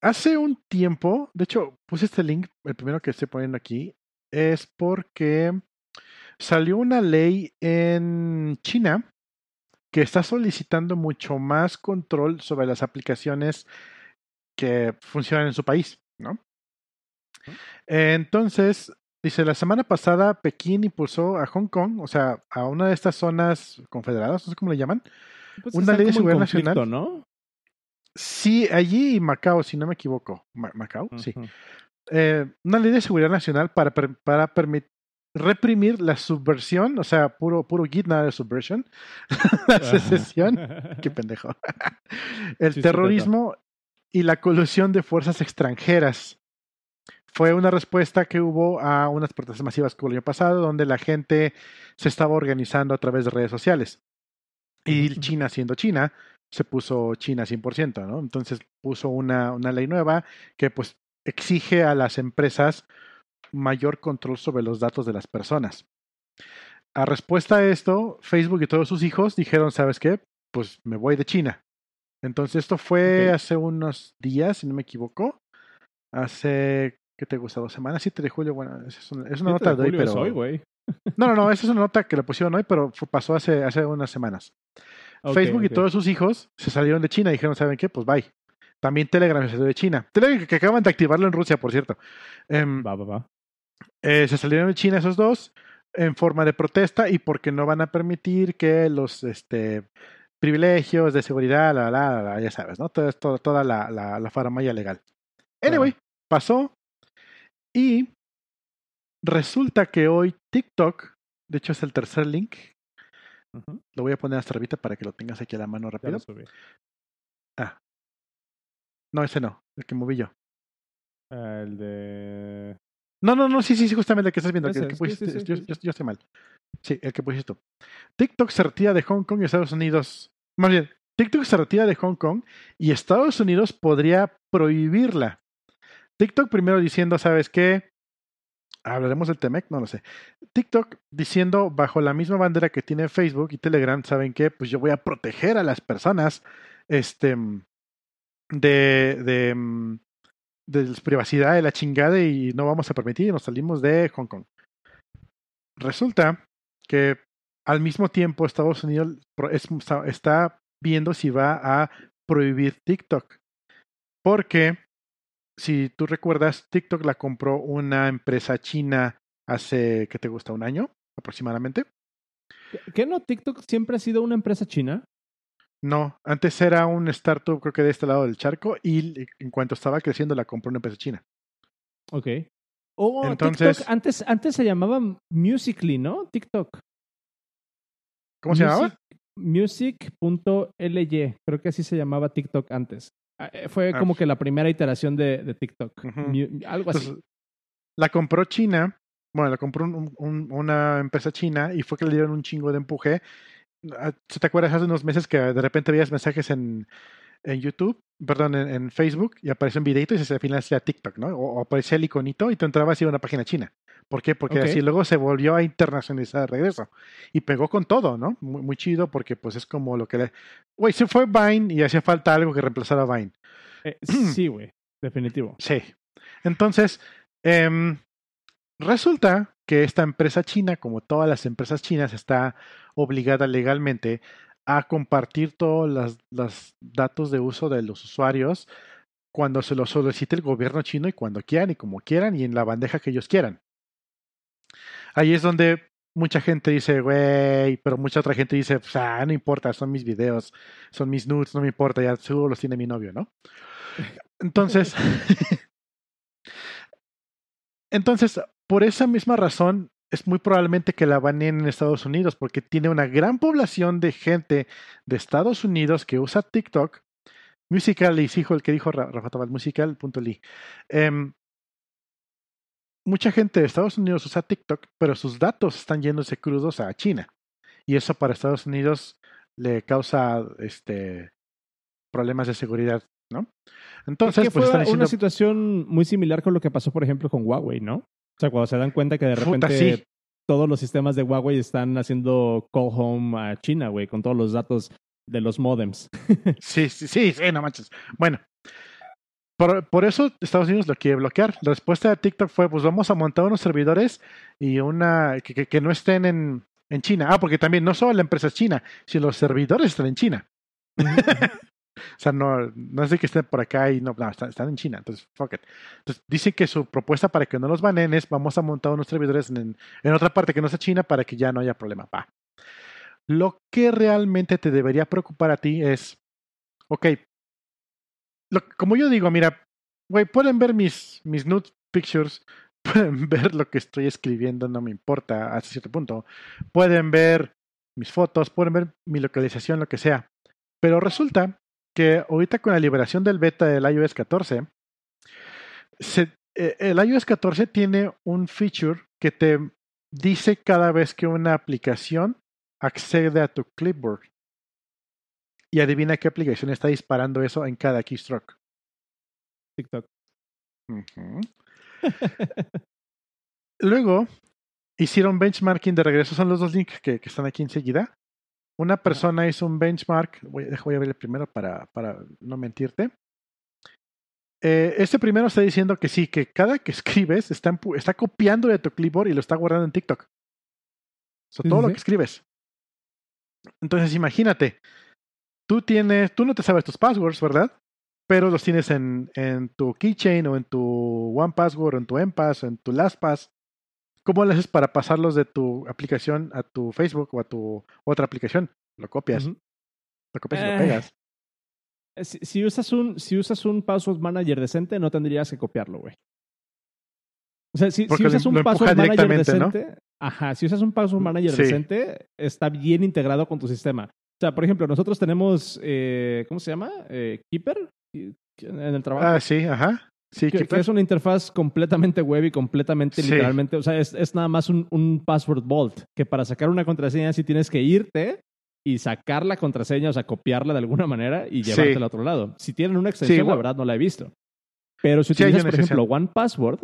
Hace un tiempo, de hecho, puse este link, el primero que estoy poniendo aquí, es porque salió una ley en China que está solicitando mucho más control sobre las aplicaciones que funcionan en su país, ¿no? Entonces, dice, la semana pasada Pekín impulsó a Hong Kong, o sea, a una de estas zonas confederadas, no sé cómo le llaman, pues una ley de seguridad nacional. ¿no? Sí, allí y Macao, si no me equivoco. Macao, sí. Eh, una ley de seguridad nacional para, para permitir reprimir la subversión, o sea, puro, puro git, nada de subversión, la secesión, qué pendejo, el terrorismo y la colusión de fuerzas extranjeras. Fue una respuesta que hubo a unas protestas masivas que hubo el año pasado, donde la gente se estaba organizando a través de redes sociales. Y China, siendo China, se puso China 100%, ¿no? Entonces puso una, una ley nueva que pues exige a las empresas mayor control sobre los datos de las personas. A respuesta a esto, Facebook y todos sus hijos dijeron, ¿sabes qué? Pues me voy de China. Entonces esto fue hace unos días, si no me equivoco. Hace, ¿qué te gusta? ¿Dos semanas? 7 de julio. Bueno, es una, es una nota de, hoy, pero... hoy, no, no, no, esa es una nota que le pusieron hoy, pero pasó hace, hace unas semanas. Facebook y todos sus hijos se salieron de China y dijeron, ¿saben qué? Pues bye. También Telegram se salió de China. Telegram que acaban de activarlo en Rusia, por cierto. Em, va, va, va. Eh, se salieron de China esos dos en forma de protesta y porque no van a permitir que los este, privilegios de seguridad, la, la, la, ya sabes, ¿no? Todo, todo, toda la, la, la faramaya legal. Anyway, pasó y Resulta que hoy TikTok, de hecho es el tercer link, lo voy a poner hasta arriba para que lo tengas aquí a la mano rápido. Ah. No, ese no, el que moví yo. Ah, el de... No, no, no, sí, sí, sí, justamente el que estás viendo. el que pusiste, yo, yo, estoy mal. Sí, el que pusiste tú. TikTok se retira de Hong Kong y Estados Unidos. Más bien, TikTok se retira de Hong Kong y Estados Unidos podría prohibirla. TikTok primero diciendo, ¿sabes qué? Hablaremos del Temec, no lo sé. TikTok diciendo bajo la misma bandera que tiene Facebook y Telegram, ¿saben qué? Pues yo voy a proteger a las personas este de de, de privacidad de la chingada y no vamos a permitir, nos salimos de Hong Kong. resulta que al mismo tiempo Estados Unidos está viendo si va a prohibir TikTok. Porque, si tú recuerdas, TikTok la compró una empresa china hace, ¿qué te gusta? ¿Un año aproximadamente? ¿Qué no? ¿TikTok siempre ha sido una empresa china? No, antes era un startup, creo que de este lado del charco, y en cuanto estaba creciendo la compró una empresa china. Ok. Oh, Entonces, antes, antes se llamaba Musically, ¿no? TikTok. ¿Cómo se llamaba? Music.ly. Creo que así se llamaba TikTok antes. Ah, eh, fue ah, como pues. que la primera iteración de, TikTok. Algo así. la compró China. Bueno, la compró una empresa china y fue que le dieron un chingo de empuje. Ah, ¿Te acuerdas hace unos meses que de repente veías mensajes en, en YouTube, perdón, en, Facebook y aparece un videito y se al final hacía TikTok, ¿no? O, aparecía el iconito y tú entrabas y una página china. ¿Por qué? Porque así luego se volvió a internacionalizar de regreso. Y pegó con todo, ¿no? Muy, chido porque pues es como lo que le... Güey, se fue Vine y hacía falta algo que reemplazara a Vine. Eh, sí, güey, definitivo. Sí. Entonces, em, resulta que esta empresa china, como todas las empresas chinas, está obligada legalmente a compartir todos los, datos de uso de los usuarios cuando se los solicite el gobierno chino y cuando quieran y como quieran y en la bandeja que ellos quieran. Ahí es donde mucha gente dice, güey, pero mucha otra gente dice, pues, ah, no importa, son mis videos, son mis nudes, no me importa, ya seguro los tiene mi novio, ¿no? Entonces, entonces, por esa misma razón, es muy probablemente que la baneen en Estados Unidos porque tiene una gran población de gente de Estados Unidos que usa TikTok. Musical.ly, hijo el que dijo Rafa Tabal, musical.ly. Em, mucha gente de Estados Unidos usa TikTok, pero sus datos están yéndose crudos a China. Y eso para Estados Unidos le causa este problemas de seguridad, ¿no? Entonces, pues fue una situación muy similar con lo que pasó, por ejemplo, con Huawei, ¿no? O sea, cuando se dan cuenta que de repente todos los sistemas de Huawei están haciendo call home a China, güey, con todos los datos de los modems. sí, sí, sí, sí, no manches. Bueno, por, por, eso Estados Unidos lo quiere bloquear. La respuesta de TikTok fue, pues vamos a montar unos servidores y una que, que, no estén en, en, China. Ah, porque también no solo la empresa es china, sino los servidores están en China. O sea, no, no es de que estén por acá y no, están, en China. Entonces, fuck it. Entonces, dicen que su propuesta para que no los banen es vamos a montar unos servidores en, en otra parte que no sea China para que ya no haya problema. Va. Lo que realmente te debería preocupar a ti es, ok, como yo digo, mira, güey, pueden ver mis, mis nude pictures, pueden ver lo que estoy escribiendo, no me importa hasta cierto punto. Pueden ver mis fotos, pueden ver mi localización, lo que sea. Pero resulta que ahorita con la liberación del beta del iOS 14, eh, el iOS 14 tiene un feature que te dice cada vez que una aplicación accede a tu clipboard. Y adivina qué aplicación está disparando eso en cada keystroke. TikTok. Luego, hicieron benchmarking de regreso. Son los dos links que están aquí enseguida. Una persona hizo un benchmark, voy, voy a ver el primero para, para no mentirte. Eh, este primero está diciendo que sí, que cada que escribes está, está copiando de tu clipboard y lo está guardando en TikTok. Todo lo que escribes. Entonces imagínate, tú tienes, tú no te sabes tus passwords, ¿verdad? Pero los tienes en, en tu keychain o en tu OnePassword o en tu MPass o en tu LastPass. ¿Cómo lo haces para pasarlos de tu aplicación a tu Facebook o a tu otra aplicación? Lo copias. Lo copias y lo eh, pegas. Si, usas un, si usas un password manager decente, no tendrías que copiarlo, güey. O sea, si, usas un password manager decente, ajá, si usas un password manager decente, está bien integrado con tu sistema. O sea, por ejemplo, nosotros tenemos, eh, ¿cómo se llama? Eh, Keeper en el trabajo. Ah, sí, ajá. Sí, que, es una interfaz completamente web y completamente literalmente, o sea, es, es nada más un, un, password vault, que para sacar una contraseña sí tienes que irte y sacar la contraseña, o sea, copiarla de alguna manera y llevártela al otro lado. Si tienen una extensión, la verdad no la he visto. Pero si utilizas, por ejemplo, One Password,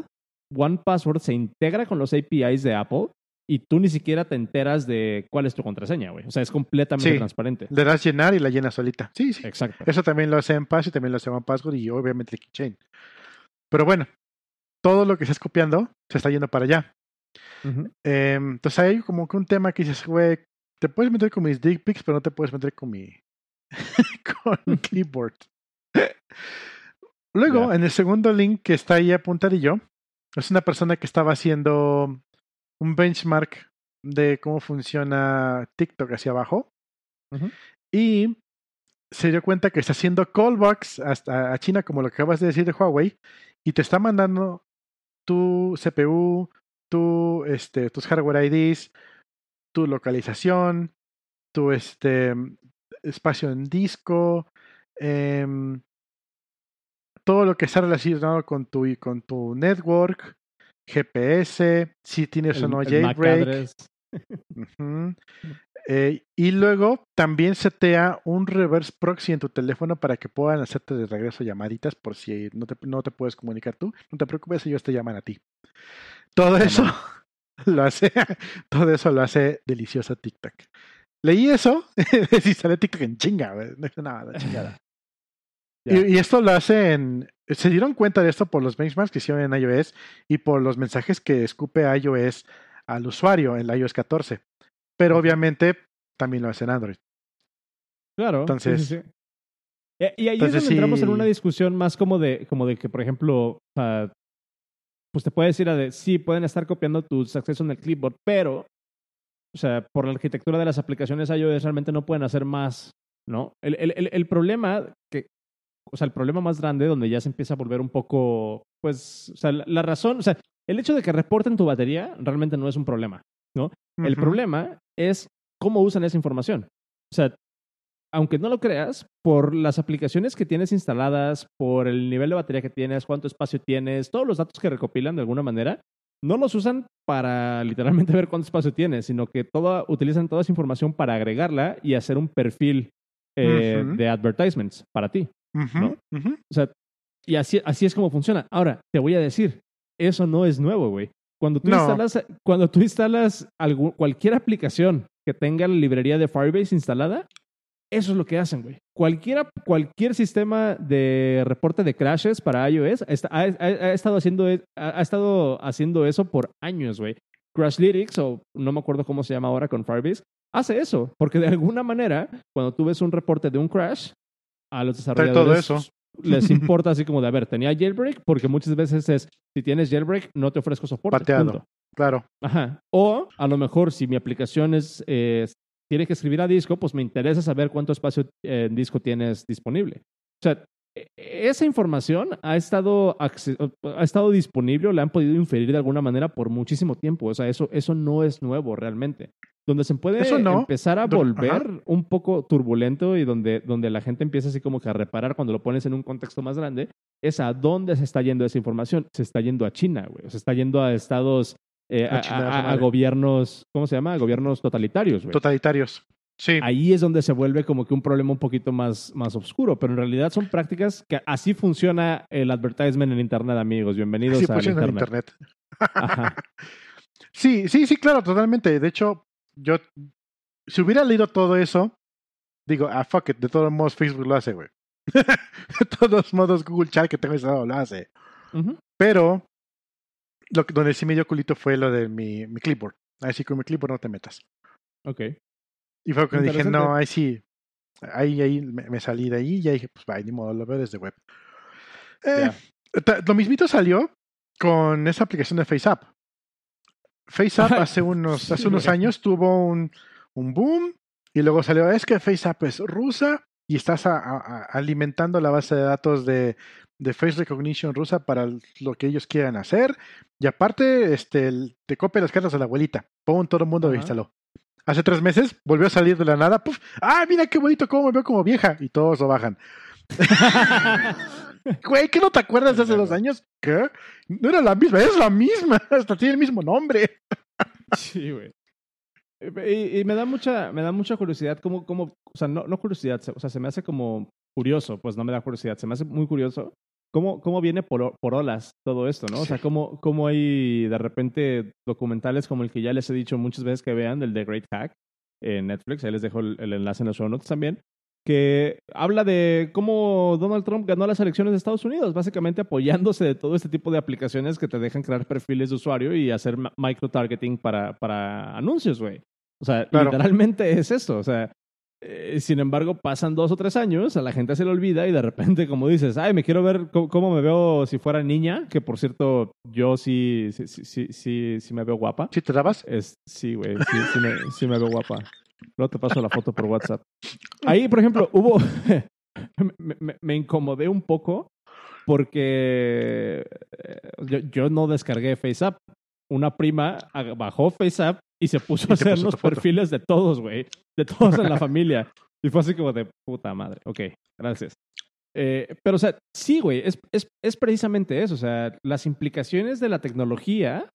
One Password se integra con los APIs de Apple y tú ni siquiera te enteras de cuál es tu contraseña, güey. O sea, es completamente transparente. Le das llenar y la llena solita. Sí, sí. Exacto. Eso también lo hace en Pass y también lo hace One Password y obviamente Keychain. Pero bueno, todo lo que estás copiando se está yendo para allá. Em, entonces hay como que un tema que dices, güey, te puedes meter con mis dick pics, pero no te puedes meter con mi con clipboard. Luego, en el segundo link que está ahí apuntadillo, es una persona que estaba haciendo un benchmark de cómo funciona TikTok hacia abajo. Y se dio cuenta que está haciendo callbacks hasta a China, como lo que acabas de decir de Huawei, y te está mandando tu CPU, tu, este, tus hardware IDs, tu localización, tu este, espacio en disco, em, todo lo que está relacionado con tu, con tu network, GPS, si tienes o no jailbreak. Eh, y luego también setea un reverse proxy en tu teléfono para que puedan hacerte de regreso llamaditas por si no te, no te puedes comunicar tú. No te preocupes, ellos te llaman a ti. Todo eso lo hace, todo eso lo hace delicioso TikTok. Leí eso, si sale TikTok en chinga, no nada, chingada. Y, y, esto lo hace en. Se dieron cuenta de esto por los benchmarks que hicieron en iOS y por los mensajes que escupe iOS al usuario en la iOS 14. Pero obviamente también lo hace en Android. Claro. Entonces. Eh, y ahí es donde entramos en una discusión más como de, como de que, por ejemplo, pues te puedes decir a de, sí, pueden estar copiando tus accesos en el clipboard, pero, o sea, por la arquitectura de las aplicaciones iOS realmente no pueden hacer más, ¿no? El, el, el, problema que, o sea, el problema más grande donde ya se empieza a volver un poco, pues, o sea, la razón, o sea, el hecho de que reporten tu batería realmente no es un problema, ¿no? El problema es cómo usan esa información. O sea, aunque no lo creas, por las aplicaciones que tienes instaladas, por el nivel de batería que tienes, cuánto espacio tienes, todos los datos que recopilan de alguna manera, no los usan para literalmente ver cuánto espacio tienes, sino que todo, utilizan toda esa información para agregarla y hacer un perfil eh, de advertisements para ti. O sea, y así, así es como funciona. Ahora, te voy a decir, eso no es nuevo, güey. Cuando tú instalas, cuando tú instalas cualquier aplicación que tenga la librería de Firebase instalada, eso es lo que hacen, güey. Cualquiera, cualquier sistema de reporte de crashes para iOS ha, estado haciendo, e, ha, estado haciendo eso por años, güey. Crashlytics, o no me acuerdo cómo se llama ahora con Firebase, hace eso. Porque de alguna manera, cuando tú ves un reporte de un crash, a los desarrolladores todo eso les importa así como de, a ver, tenía jailbreak, porque muchas veces es, si tienes jailbreak, no te ofrezco soporte. Pateado, claro. Ajá. O a lo mejor si mi aplicación es, tiene que escribir a disco, pues me interesa saber cuánto espacio en disco tienes disponible. O sea, e, esa información ha estado, ha estado disponible o la han podido inferir de alguna manera por muchísimo tiempo. O sea, eso, eso no es nuevo realmente donde se puede empezar a volver un poco turbulento y donde, donde la gente empieza así como que a reparar cuando lo pones en un contexto más grande, es a dónde se está yendo esa información. Se está yendo a China, güey. Se está yendo a estados, eh, a, gobiernos, ¿cómo se llama? A gobiernos totalitarios, güey. Totalitarios. Sí. Ahí es donde se vuelve como que un problema un poquito más, más oscuro, pero en realidad son prácticas que así funciona el advertisement en Internet, amigos. Bienvenidos a Internet. Internet. Sí, sí, sí, claro, totalmente. De hecho, yo, si hubiera leído todo eso, digo, ah, fuck it, de todos modos Facebook lo hace, güey. de todos modos Google Chat que tengo instalado lo hace. Pero, lo que, donde sí me dio culito fue lo de mi, mi clipboard. Así con mi clipboard no te metas. Ok. Y fue cuando dije, no, ahí sí. Ahí, ahí me, salí de ahí y ya dije, pues va, ni modo, lo veo desde web. Eh, Lo mismito salió con esa aplicación de FaceApp. FaceApp hace unos, hace unos años tuvo un, un boom y luego salió, es que FaceApp es rusa y estás alimentando la base de datos de, de, Face Recognition rusa para lo que ellos quieran hacer. Y aparte, este, te copia las cartas de la abuelita. Pum, todo el mundo lo instaló. Hace tres meses volvió a salir de la nada. Puf, ah, mira qué bonito, cómo me veo como vieja. Y todos lo bajan. Güey, ¿qué no te acuerdas de hace dos años? ¿Qué? No era la misma, es la misma. Hasta tiene el mismo nombre. Sí, güey. Y, me da mucha, me da mucha curiosidad cómo, cómo, o sea, no, no curiosidad, o sea, se me hace como curioso, pues no me da curiosidad, se me hace muy curioso cómo, cómo viene por, por olas todo esto, ¿no? O sea, cómo, cómo hay de repente documentales como el que ya les he dicho muchas veces que vean, del The Great Hack en Netflix, ahí les dejo el, el enlace en los show notes también, que habla de cómo Donald Trump ganó las elecciones de Estados Unidos, básicamente apoyándose de todo este tipo de aplicaciones que te dejan crear perfiles de usuario y hacer micro-targeting para, para anuncios, güey. O sea, literalmente es esto. O sea, eh, sin embargo, pasan dos o tres años, a la gente se le olvida y de repente, como dices, ay, me quiero ver cómo, me veo si fuera niña, que por cierto, yo sí, sí, sí, sí, sí me veo guapa. ¿Sí te dabas? Es, sí, güey, sí, sí, me, sí me veo guapa. Luego te paso la foto por WhatsApp. Ahí, por ejemplo, hubo, me, me, incomodé un poco porque eh, yo, yo no descargué FaceApp. Una prima bajó FaceApp y se puso a hacer los perfiles de todos, güey. De todos en la familia. Y fue así como de puta madre. Ok, gracias. Eh, pero, o sea, sí, güey, es, es, es, precisamente eso. O sea, las implicaciones de la tecnología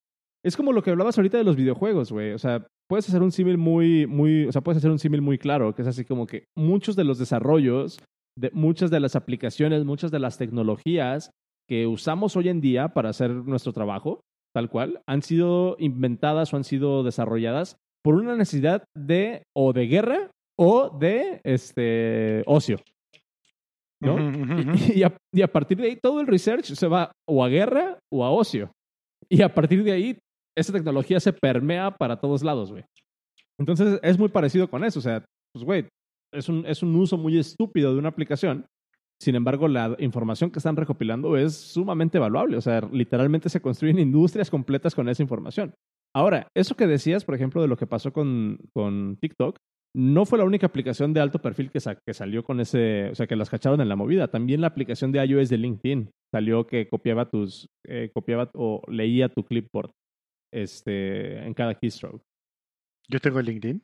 es como lo que hablabas ahorita de los videojuegos, güey. O sea, puedes hacer un símil muy, muy, o sea, puedes hacer un símil muy claro, que es así como que muchos de los desarrollos, de muchas de las aplicaciones, muchas de las tecnologías que usamos hoy en día para hacer nuestro trabajo, tal cual, han sido inventadas o han sido desarrolladas por una necesidad de o de guerra o de este ocio. ¿no? Y, a, partir de ahí todo el research se va o a guerra o a ocio. Y a partir de ahí esa tecnología se permea para todos lados, güey. Entonces es muy parecido con eso. O sea, pues, güey, es un, es un uso muy estúpido de una aplicación sin embargo, la información que están recopilando es sumamente valuable. O sea, literalmente se construyen industrias completas con esa información. Ahora, eso que decías, por ejemplo, de lo que pasó con, con TikTok, no fue la única aplicación de alto perfil que, que, salió con ese, o sea, que las cacharon en la movida. También la aplicación de iOS de LinkedIn salió que copiaba tus, eh, copiaba o leía tu clipboard este, en cada keystroke. ¿Yo tengo LinkedIn?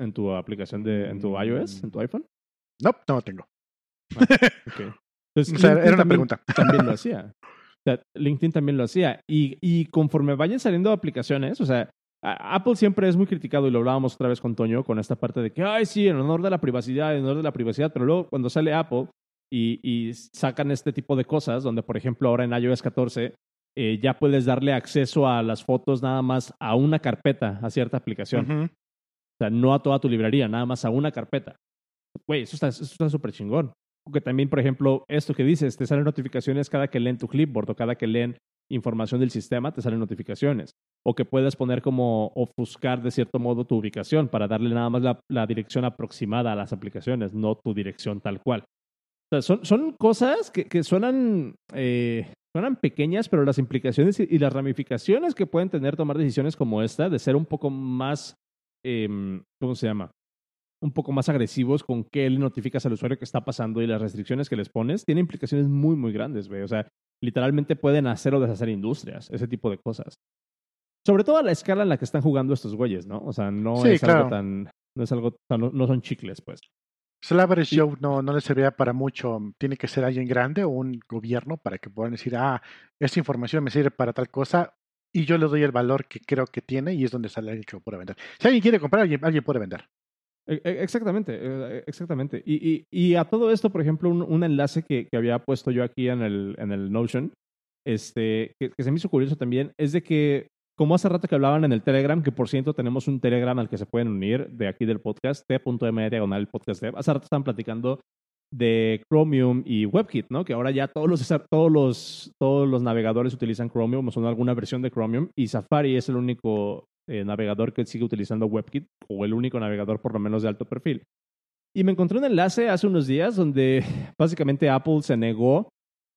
¿En tu aplicación de, en tu iOS, en tu iPhone? No, no lo tengo. Ah, era una pregunta. También lo hacía. O sea, LinkedIn también lo hacía. Y, y conforme vayan saliendo aplicaciones, o sea, Apple siempre es muy criticado y lo hablábamos otra vez con Toño con esta parte de que, ay, sí, en honor de la privacidad, en honor de la privacidad, pero luego cuando sale Apple y, y sacan este tipo de cosas, donde por ejemplo ahora en iOS 14 eh, ya puedes darle acceso a las fotos nada más a una carpeta, a cierta aplicación. O sea, no a toda tu librería, nada más a una carpeta. Güey, eso está súper chingón que también, por ejemplo, esto que dices, te salen notificaciones cada que leen tu clipboard o cada que leen información del sistema, te salen notificaciones. O que puedas poner como ofuscar de cierto modo tu ubicación para darle nada más la, dirección aproximada a las aplicaciones, no tu dirección tal cual. O sea, son, son cosas que, que suenan, eh, suenan pequeñas, pero las implicaciones y, las ramificaciones que pueden tener tomar decisiones como esta, de ser un poco más, em, ¿cómo se llama? un poco más agresivos con qué le notificas al usuario que está pasando y las restricciones que les pones, tiene implicaciones muy, muy grandes, güey. O sea, literalmente pueden hacer o deshacer industrias, ese tipo de cosas. Sobre todo a la escala en la que están jugando estos güeyes, ¿no? O sea, no es algo tan. No es algo. No, son chicles, pues. El average Joe no, no le serviría para mucho. Tiene que ser alguien grande o un gobierno para que puedan decir, ah, esta información me sirve para tal cosa y yo le doy el valor que creo que tiene y es donde sale alguien que lo puede vender. Si alguien quiere comprar, alguien, alguien puede vender. E, e, exactamente, e, exactamente. Y, y, a todo esto, por ejemplo, un, enlace que, que, había puesto yo aquí en el, en el Notion, este, que, se me hizo curioso también, es de que, como hace rato que hablaban en el Telegram, que por cierto tenemos un Telegram al que se pueden unir de aquí del podcast, t.m diagonal podcast dev. Hace rato estaban platicando de Chromium y WebKit, ¿no? Que ahora ya todos los, todos los, todos los navegadores utilizan Chromium o son alguna versión de Chromium y Safari es el único eh, navegador que sigue utilizando WebKit o el único navegador por lo menos de alto perfil. Y me encontré un enlace hace unos días donde básicamente Apple se negó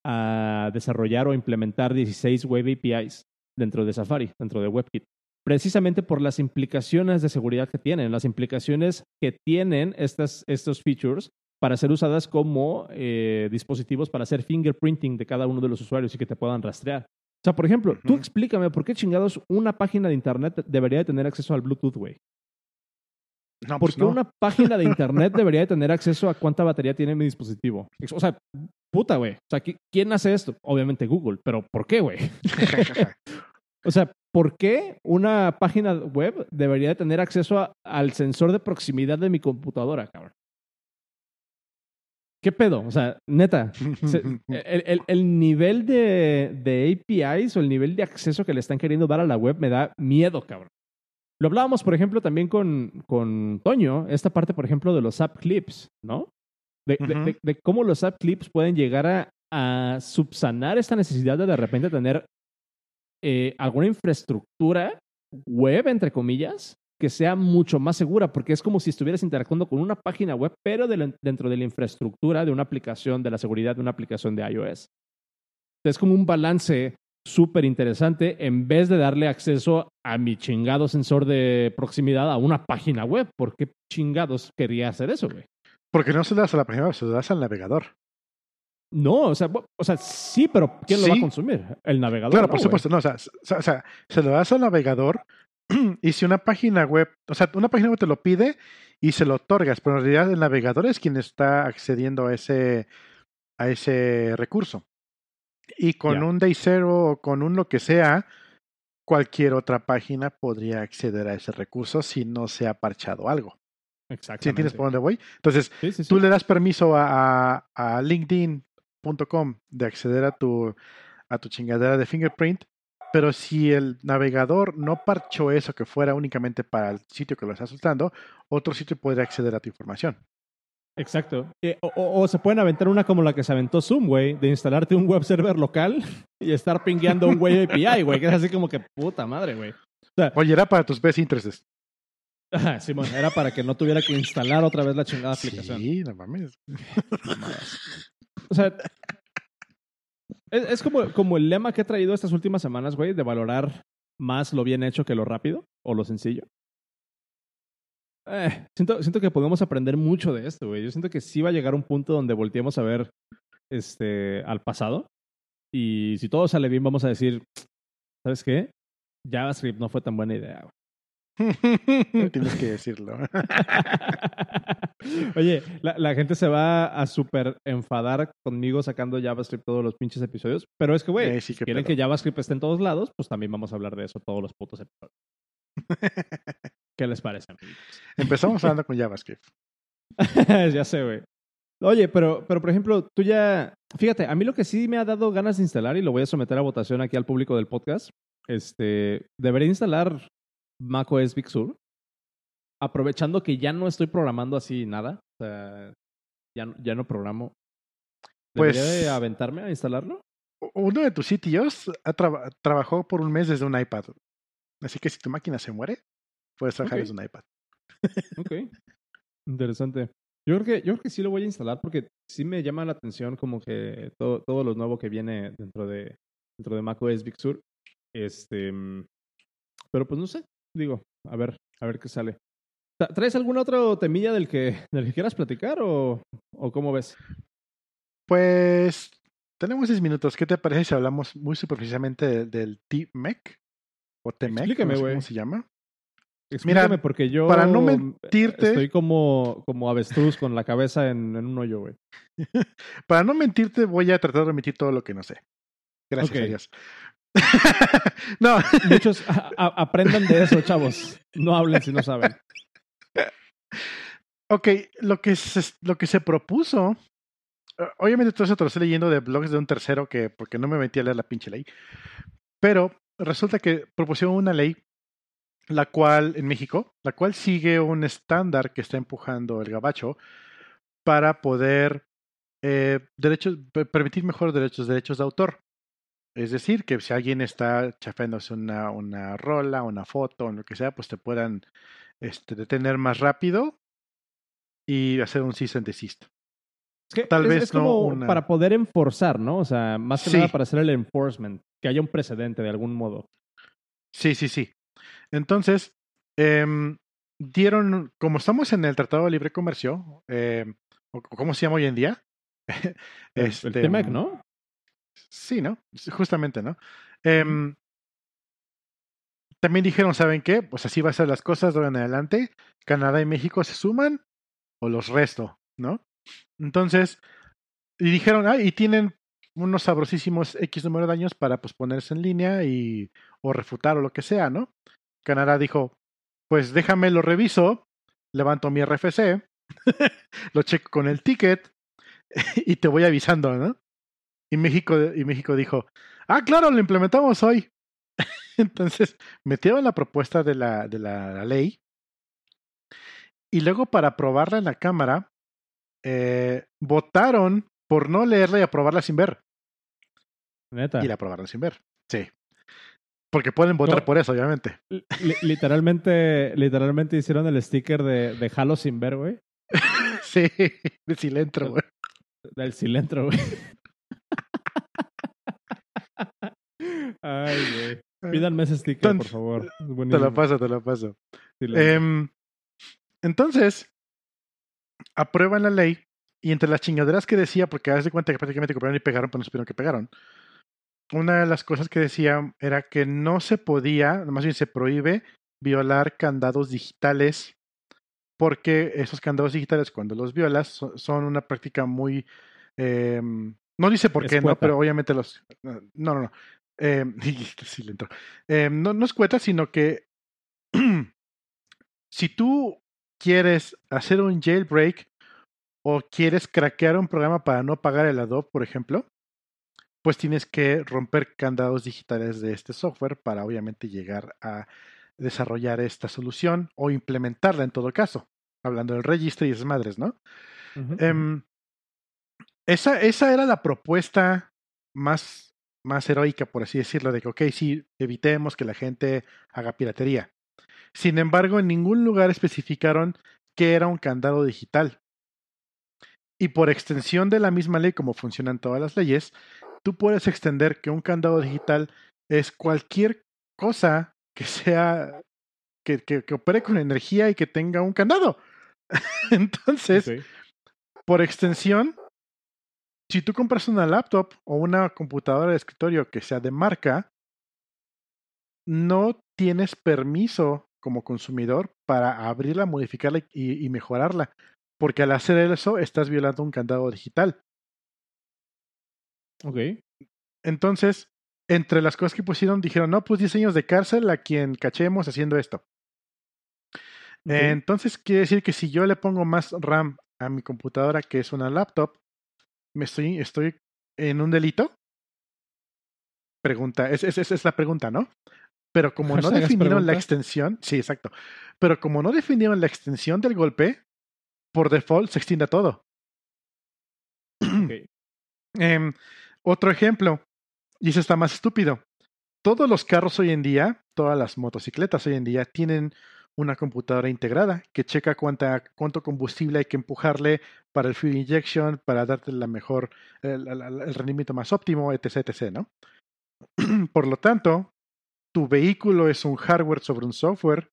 a desarrollar o implementar 16 web APIs dentro de Safari, dentro de WebKit, precisamente por las implicaciones de seguridad que tienen, las implicaciones que tienen estas, estos features para ser usadas como eh, dispositivos para hacer fingerprinting de cada uno de los usuarios y que te puedan rastrear. O sea, por ejemplo, tú explícame por qué chingados una página de internet debería de tener acceso al Bluetooth, güey. No, pues ¿Por qué una página de internet debería de tener acceso a cuánta batería tiene mi dispositivo? O sea, puta, güey. O sea, ¿quién hace esto? Obviamente Google, pero ¿por qué, güey? o sea, ¿por qué una página web debería de tener acceso al sensor de proximidad de mi computadora, cabrón? ¿Qué pedo? O sea, neta, el, nivel de, de, APIs o el nivel de acceso que le están queriendo dar a la web me da miedo, cabrón. Lo hablábamos, por ejemplo, también con, con Toño, esta parte, por ejemplo, de los app clips, ¿no? De, de- de cómo los app clips pueden llegar a, a subsanar esta necesidad de de repente tener eh, alguna infraestructura web, entre comillas, que sea mucho más segura, porque es como si estuvieras interactuando con una página web, pero dentro de la infraestructura de una aplicación, de la seguridad de una aplicación de iOS. Es como un balance súper interesante en vez de darle acceso a mi chingado sensor de proximidad a una página web. ¿Por qué chingados quería hacer eso, güey? Porque no se lo das a la página web, se lo das al navegador. No, o sea, o sea, sí, pero ¿quién lo va a Sí. consumir? El navegador. Claro, no, por supuesto. No, o sea, o sea, se lo das al navegador y si una página web, o sea, una página web te lo pide y se lo otorgas, pero en realidad el navegador es quien está accediendo a ese, a ese recurso. Y con un day zero o con un lo que sea, cualquier otra página podría acceder a ese recurso si no se ha parchado algo. ¿Sí Exactamente. entiendes por dónde voy? Entonces, Sí, sí, sí. tú le das permiso a, a, a de acceder a tu, a tu chingadera de fingerprint, pero si el navegador no parchó eso que fuera únicamente para el sitio que lo está soltando, otro sitio puede acceder a tu información. Exacto. Eh, o, o- o se pueden aventar una como la que se aventó Zoom, güey, de instalarte un web server local y estar pingueando un güey API, güey, que es así como que puta madre, güey. Oye, era para tus best interests. Ajá, Simón, era para que no tuviera que instalar otra vez la chingada aplicación. Sí, no mames. O sea, es, como, como el lema que he traído estas últimas semanas, güey, de valorar más lo bien hecho que lo rápido o lo sencillo. Eh, siento, siento que podemos aprender mucho de esto, güey. Yo siento que sí va a llegar un punto donde volteemos a ver este, al pasado. Y si todo sale bien, vamos a decir, ¿sabes qué? JavaScript no fue tan buena idea, güey. Tienes que decirlo. Oye, la, la gente se va a súper enfadar conmigo sacando JavaScript todos los pinches episodios. Pero es que, güey, Eh, sí, quieren pedo. que JavaScript esté en todos lados, pues también vamos a hablar de eso todos los putos episodios. ¿Qué les parece, amigos? Empezamos hablando con JavaScript. ya sé, güey. Oye, pero, pero por ejemplo, tú ya. Fíjate, a mí lo que sí me ha dado ganas de instalar, y lo voy a someter a votación aquí al público del podcast, este, debería instalar macOS Big Sur, aprovechando que ya no estoy programando así nada. O sea, ya, no- ya no programo. ¿Debería Pues- de aventarme a instalarlo? Uno de tus sitios trabajó por un mes desde un iPad. Así que si tu máquina se muere, puedes trabajar desde un iPad. Ok. Interesante. Yo creo que, yo creo que sí lo voy a instalar porque sí me llama la atención como que todo, todo lo nuevo que viene dentro de, dentro de macOS Big Sur. Este, mm, pero pues no sé, digo, a ver, a ver qué sale. Tra- ¿Traes algún otro temilla del que, del que quieras platicar o, o cómo ves? Pues tenemos 10 minutos. ¿Qué te parece si hablamos muy superficialmente de- del T-Mec? O T-Mec, Explícame, no sé güey. cómo se llama. Explícame porque yo para no mm, mentirte- estoy como, como avestruz con la cabeza en, en un hoyo, güey. Para no mentirte, voy a tratar de omitir todo lo que no sé. Gracias Ok. a Dios. no, Muchos aprendan de eso, chavos. No hablen si no saben. ok, lo que se, lo que se propuso. eh, Obviamente todo eso te lo estoy leyendo de blogs de un tercero que, porque no me metí a leer la pinche ley. Pero resulta que propusieron una ley, la cual, en México, la cual sigue un estándar que está empujando el gabacho para poder eh, derechos, per- permitir mejores derechos, derechos de autor. Es decir, que si alguien está chafándose una, una rola, una foto, o lo que sea, pues te puedan este, detener más rápido y hacer un cease and desist. Es que Tal es, vez es no como una- para poder enforzar, ¿no? O sea, más que Sí. nada para hacer el enforcement, que haya un precedente de algún modo. Sí, sí, sí. Entonces, em, dieron, como estamos en el Tratado de Libre Comercio, em, o- ¿cómo se llama hoy en día? Este, el TMEC, ¿no? Sí, ¿no? Justamente, ¿no? Em, también dijeron, ¿saben qué? Pues así va a ser las cosas de ahora en adelante. Canadá y México se suman o los resto, ¿no? Entonces, y dijeron, ah, y tienen unos sabrosísimos X número de años para pues ponerse en línea y o refutar o lo que sea, ¿no? Canadá dijo, pues déjame lo reviso, levanto mi RFC, lo checo con el ticket y te voy avisando, ¿no? Y México, y México dijo, ah, claro, lo implementamos hoy. Entonces, metieron la propuesta de la, de la ley y luego para aprobarla en la Cámara, eh, votaron por no leerla y aprobarla sin ver. Neta. Y la aprobaron sin ver. Sí. Porque pueden votar No. por eso, obviamente. Li- literalmente, literalmente hicieron el sticker de, de Halo sin ver, güey. Sí, de Silentro, güey. Del cilantro, güey. Ay, güey. Pídanme ese sticker, por favor. Te lo paso, te lo paso. Em, entonces, aprueban la ley y entre las chingaderas que decía, porque haz de cuenta que prácticamente copiaron y pegaron, pero no supieron que pegaron. Una de las cosas que decía era que no se podía, más bien se prohíbe violar candados digitales porque esos candados digitales cuando los violas so- son una práctica muy em, no dice por qué, no, pero obviamente los no, no, no. Em, sí le entró. Em, no, no es cueta, sino que si tú quieres hacer un jailbreak o quieres craquear un programa para no pagar el Adobe, por ejemplo, pues tienes que romper candados digitales de este software para obviamente llegar a desarrollar esta solución o implementarla en todo caso, hablando del registro y esas madres, ¿no? Em, esa, esa era la propuesta más, más heroica, por así decirlo, de que, ok, sí, evitemos que la gente haga piratería. Sin embargo, en ningún lugar especificaron que era un candado digital. Y por extensión de la misma ley, como funcionan todas las leyes, tú puedes extender que un candado digital es cualquier cosa que sea, que, que, que opere con energía y que tenga un candado. Entonces, por extensión, si tú compras una laptop o una computadora de escritorio que sea de marca, no tienes permiso como consumidor para abrirla, modificarla y, y mejorarla. Porque al hacer eso estás violando un candado digital. Ok. Entonces, entre las cosas que pusieron, dijeron, no, pues 10 años de cárcel a quien cachemos haciendo esto. Entonces, quiere decir que si yo le pongo más RAM a mi computadora, que es una laptop, me estoy, estoy en un delito. Pregunta, es- es- esa es, la pregunta, ¿no? Pero como no definieron la extensión, sí, exacto. Pero como no definieron la extensión del golpe, por default se extiende a todo. Em, otro ejemplo, y eso está más estúpido. Todos los carros hoy en día, todas las motocicletas hoy en día tienen una computadora integrada que checa cuánta, cuánto combustible hay que empujarle para el fuel injection, para darte la mejor, el, el- el rendimiento más óptimo, etc, etc, ¿no? Por lo tanto, tu vehículo es un hardware sobre un software.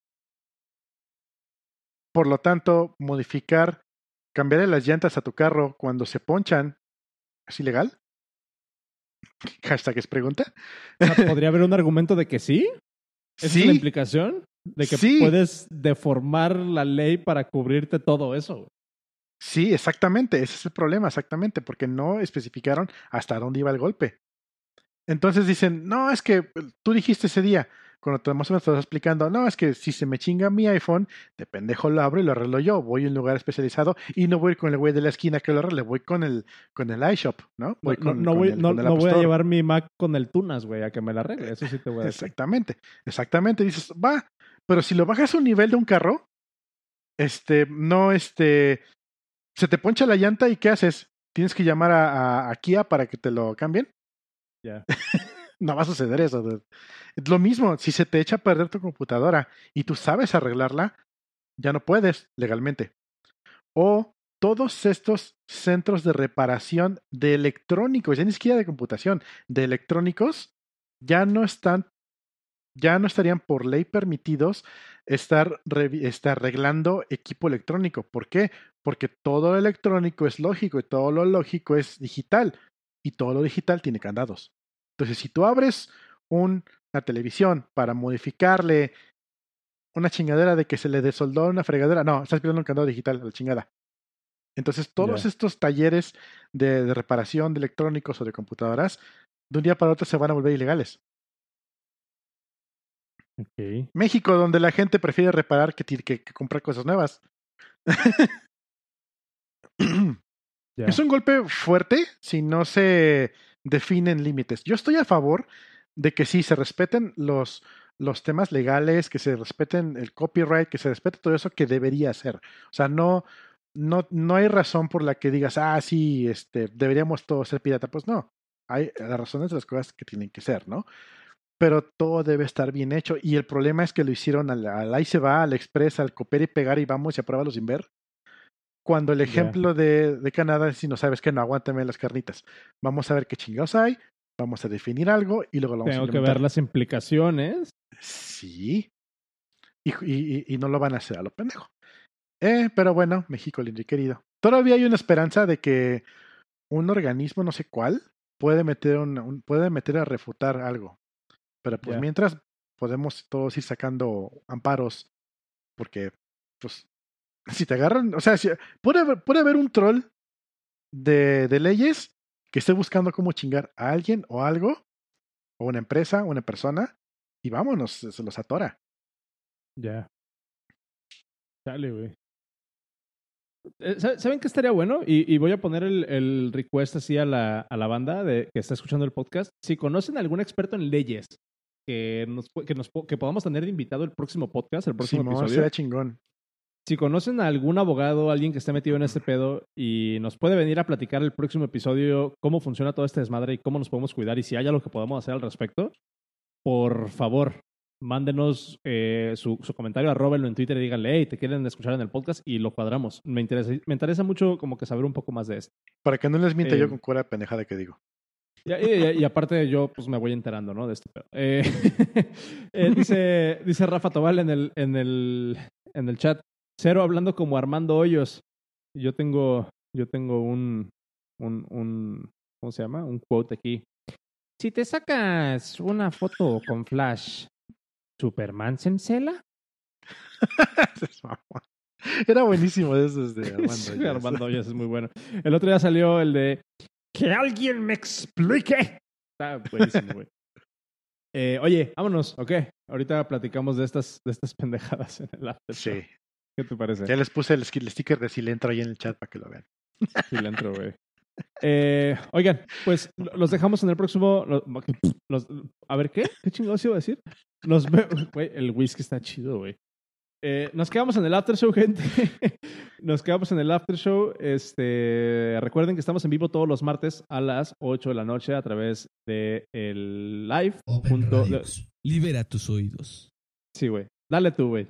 Por lo tanto, modificar, cambiarle las llantas a tu carro cuando se ponchan, ¿es ilegal? Hashtag es pregunta. O sea, ¿Podría haber un argumento de que sí? ¿Esa es la Sí, implicación? De que Sí. puedes deformar la ley para cubrirte todo eso. sí, exactamente. Ese es el problema, exactamente, porque no especificaron hasta dónde iba el golpe. Entonces dicen, no, es que tú dijiste ese día, cuando menos te estás explicando, no, es que si se me chinga mi iPhone, de pendejo lo abro y lo arreglo yo. Voy a un lugar especializado y no voy con el güey de la esquina que lo arregle, voy con el, con el iShop, ¿no? No, Voy no- con, no con voy, el- no- con no voy a llevar mi Mac con el Tunas, güey, a que me la arregle. Eso sí te voy a decir. Exactamente, exactamente. Dices, va, pero si lo bajas a un nivel de un carro, este, no, este, se te poncha la llanta y ¿qué haces? Tienes que llamar a, a- a Kia para que te lo cambien. Ya. No va a suceder eso. dude. Lo mismo, si se te echa a perder tu computadora y tú sabes arreglarla, ya no puedes legalmente. O todos estos centros de reparación de electrónicos, ya ni siquiera de computación, de electrónicos, ya no están, ya no estarían por ley permitidos estar, estar arreglando equipo electrónico. ¿Por qué? Porque todo lo electrónico es lógico y todo lo lógico es digital y todo lo digital tiene candados. Entonces, si tú abres un- una televisión para modificarle una chingadera de que se le desoldó una fregadera, no, estás pidiendo un candado digital la chingada. Entonces, todos estos talleres de, de reparación de electrónicos o de computadoras, de un día para otro se van a volver ilegales. México, donde la gente prefiere reparar que, que- que comprar cosas nuevas. Es un golpe fuerte si no se definen límites. Yo estoy a favor de que sí se respeten los, los temas legales, que se respeten el copyright, que se respete todo eso que debería ser. O sea, no, no, no hay razón por la que digas, ah, sí, este, deberíamos todos ser pirata. Pues no, hay las razones de las cosas que tienen que ser, ¿no? Pero todo debe estar bien hecho. Y el problema es que lo hicieron al, al ahí se va, al express, al copiar y pegar y vamos y apruébalo sin ver. Cuando el ejemplo de, de, Canadá es si no sabes que no, aguántame las carnitas. Vamos a ver qué chingados hay, vamos a definir algo y luego lo vamos Tengo a que ver las implicaciones. Sí. Y, y, y, no lo van a hacer a lo pendejo. Eh, pero bueno, México lindo y querido. Todavía hay una esperanza de que un organismo, no sé cuál, puede meter, un, un puede meter a refutar algo. Pero pues yeah. mientras podemos todos ir sacando amparos porque pues si te agarran, o sea, si, puede, haber, puede haber un troll de, de, leyes que esté buscando cómo chingar a alguien o algo, o una empresa, o una persona, y vámonos, se los atora. Ya. Dale, güey. ¿Saben qué estaría bueno? Y, y voy a poner el, el, request así a la, a la banda de, que está escuchando el podcast. Si conocen a algún experto en leyes que nos, que nos que podamos tener de invitado el próximo podcast, el próximo sí, episodio. Sería chingón. Si conocen a algún abogado, alguien que esté metido en este pedo y nos puede venir a platicar el próximo episodio cómo funciona todo este desmadre y cómo nos podemos cuidar y si hay algo que podamos hacer al respecto, por favor, mándenos eh, su, su, comentario, arróbenlo en Twitter y díganle, hey, te quieren escuchar en el podcast y lo cuadramos. Me interesa, me interesa mucho como que saber un poco más de esto. Para que no les mienta eh, yo con cura pendejada que digo. Y, y, y, aparte yo pues me voy enterando, ¿no? De este pedo. Eh, dice, dice Rafa Tobal en el, en el, en el chat, Cero hablando como Armando Hoyos. Yo tengo, yo tengo un, un, un, ¿cómo se llama? Un quote aquí. Si te sacas una foto con flash, ¿Superman se encela? Era buenísimo eso de Armando. sí, Armando Hoyos es muy bueno. El otro día salió el de que alguien me explique. Está buenísimo, güey. Eh, oye, vámonos, ok. Ahorita platicamos de estas, de estas pendejadas en el after. Sí. ¿Qué te parece? Ya les puse el, el sticker de Silentro ahí en el chat para que lo vean. Silentro, güey. Eh, oigan, pues los dejamos en el próximo. Los, los, a ver, ¿qué? ¿Qué chingados iba a decir? Nos Güey, el whisky está chido, güey. Eh, nos quedamos en el after show, gente. nos quedamos en el after show. Este, recuerden que estamos en vivo todos los martes a las 8 de la noche a través de el live. Punto... Libera tus oídos. Sí, güey. Dale tú, güey.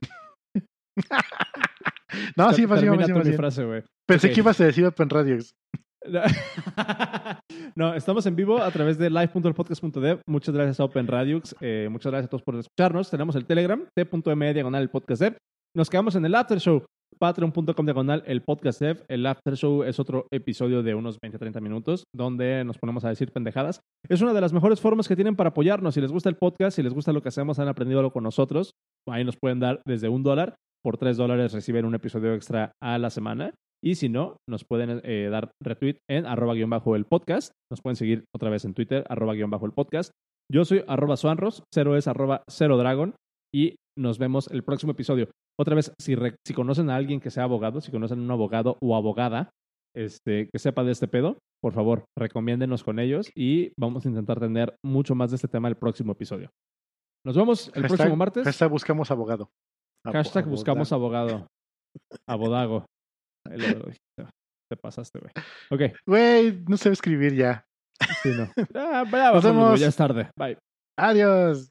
no, sí, Termina tu mi frase, güey. Pensé okay. que ibas a decir Open Radios. no, estamos en vivo a través de live.podcast.dev. Muchas gracias a Open Radiux. Eh, muchas gracias a todos por escucharnos. Tenemos el Telegram, t.me diagonal el podcast dev. Nos quedamos en el After Show, patreon.com diagonal el podcast dev. El After Show es otro episodio de unos 20-30 minutos donde nos ponemos a decir pendejadas. Es una de las mejores formas que tienen para apoyarnos. Si les gusta el podcast, si les gusta lo que hacemos, han aprendido algo con nosotros, ahí nos pueden dar desde un dólar. Por tres dólares reciben un episodio extra a la semana. Y si no, nos pueden eh, dar retweet en arroba guion bajo el podcast. Nos pueden seguir otra vez en Twitter, arroba guion bajo el podcast. Yo soy arroba suanros, cero es arroba cero dragon. Y nos vemos el próximo episodio. Otra vez, si, re, si conocen a alguien que sea abogado, si conocen a un abogado o abogada este, que sepa de este pedo, por favor, recomiéndenos con ellos y vamos a intentar tener mucho más de este tema el próximo episodio. Nos vemos el hashtag, próximo martes. Hashtag buscamos abogado. Hashtag buscamos abogado. Abodago. Te pasaste, güey. Ok. Güey, no sé escribir ya. Sí, no. Ah, bravo, ya es tarde. Bye. Adiós.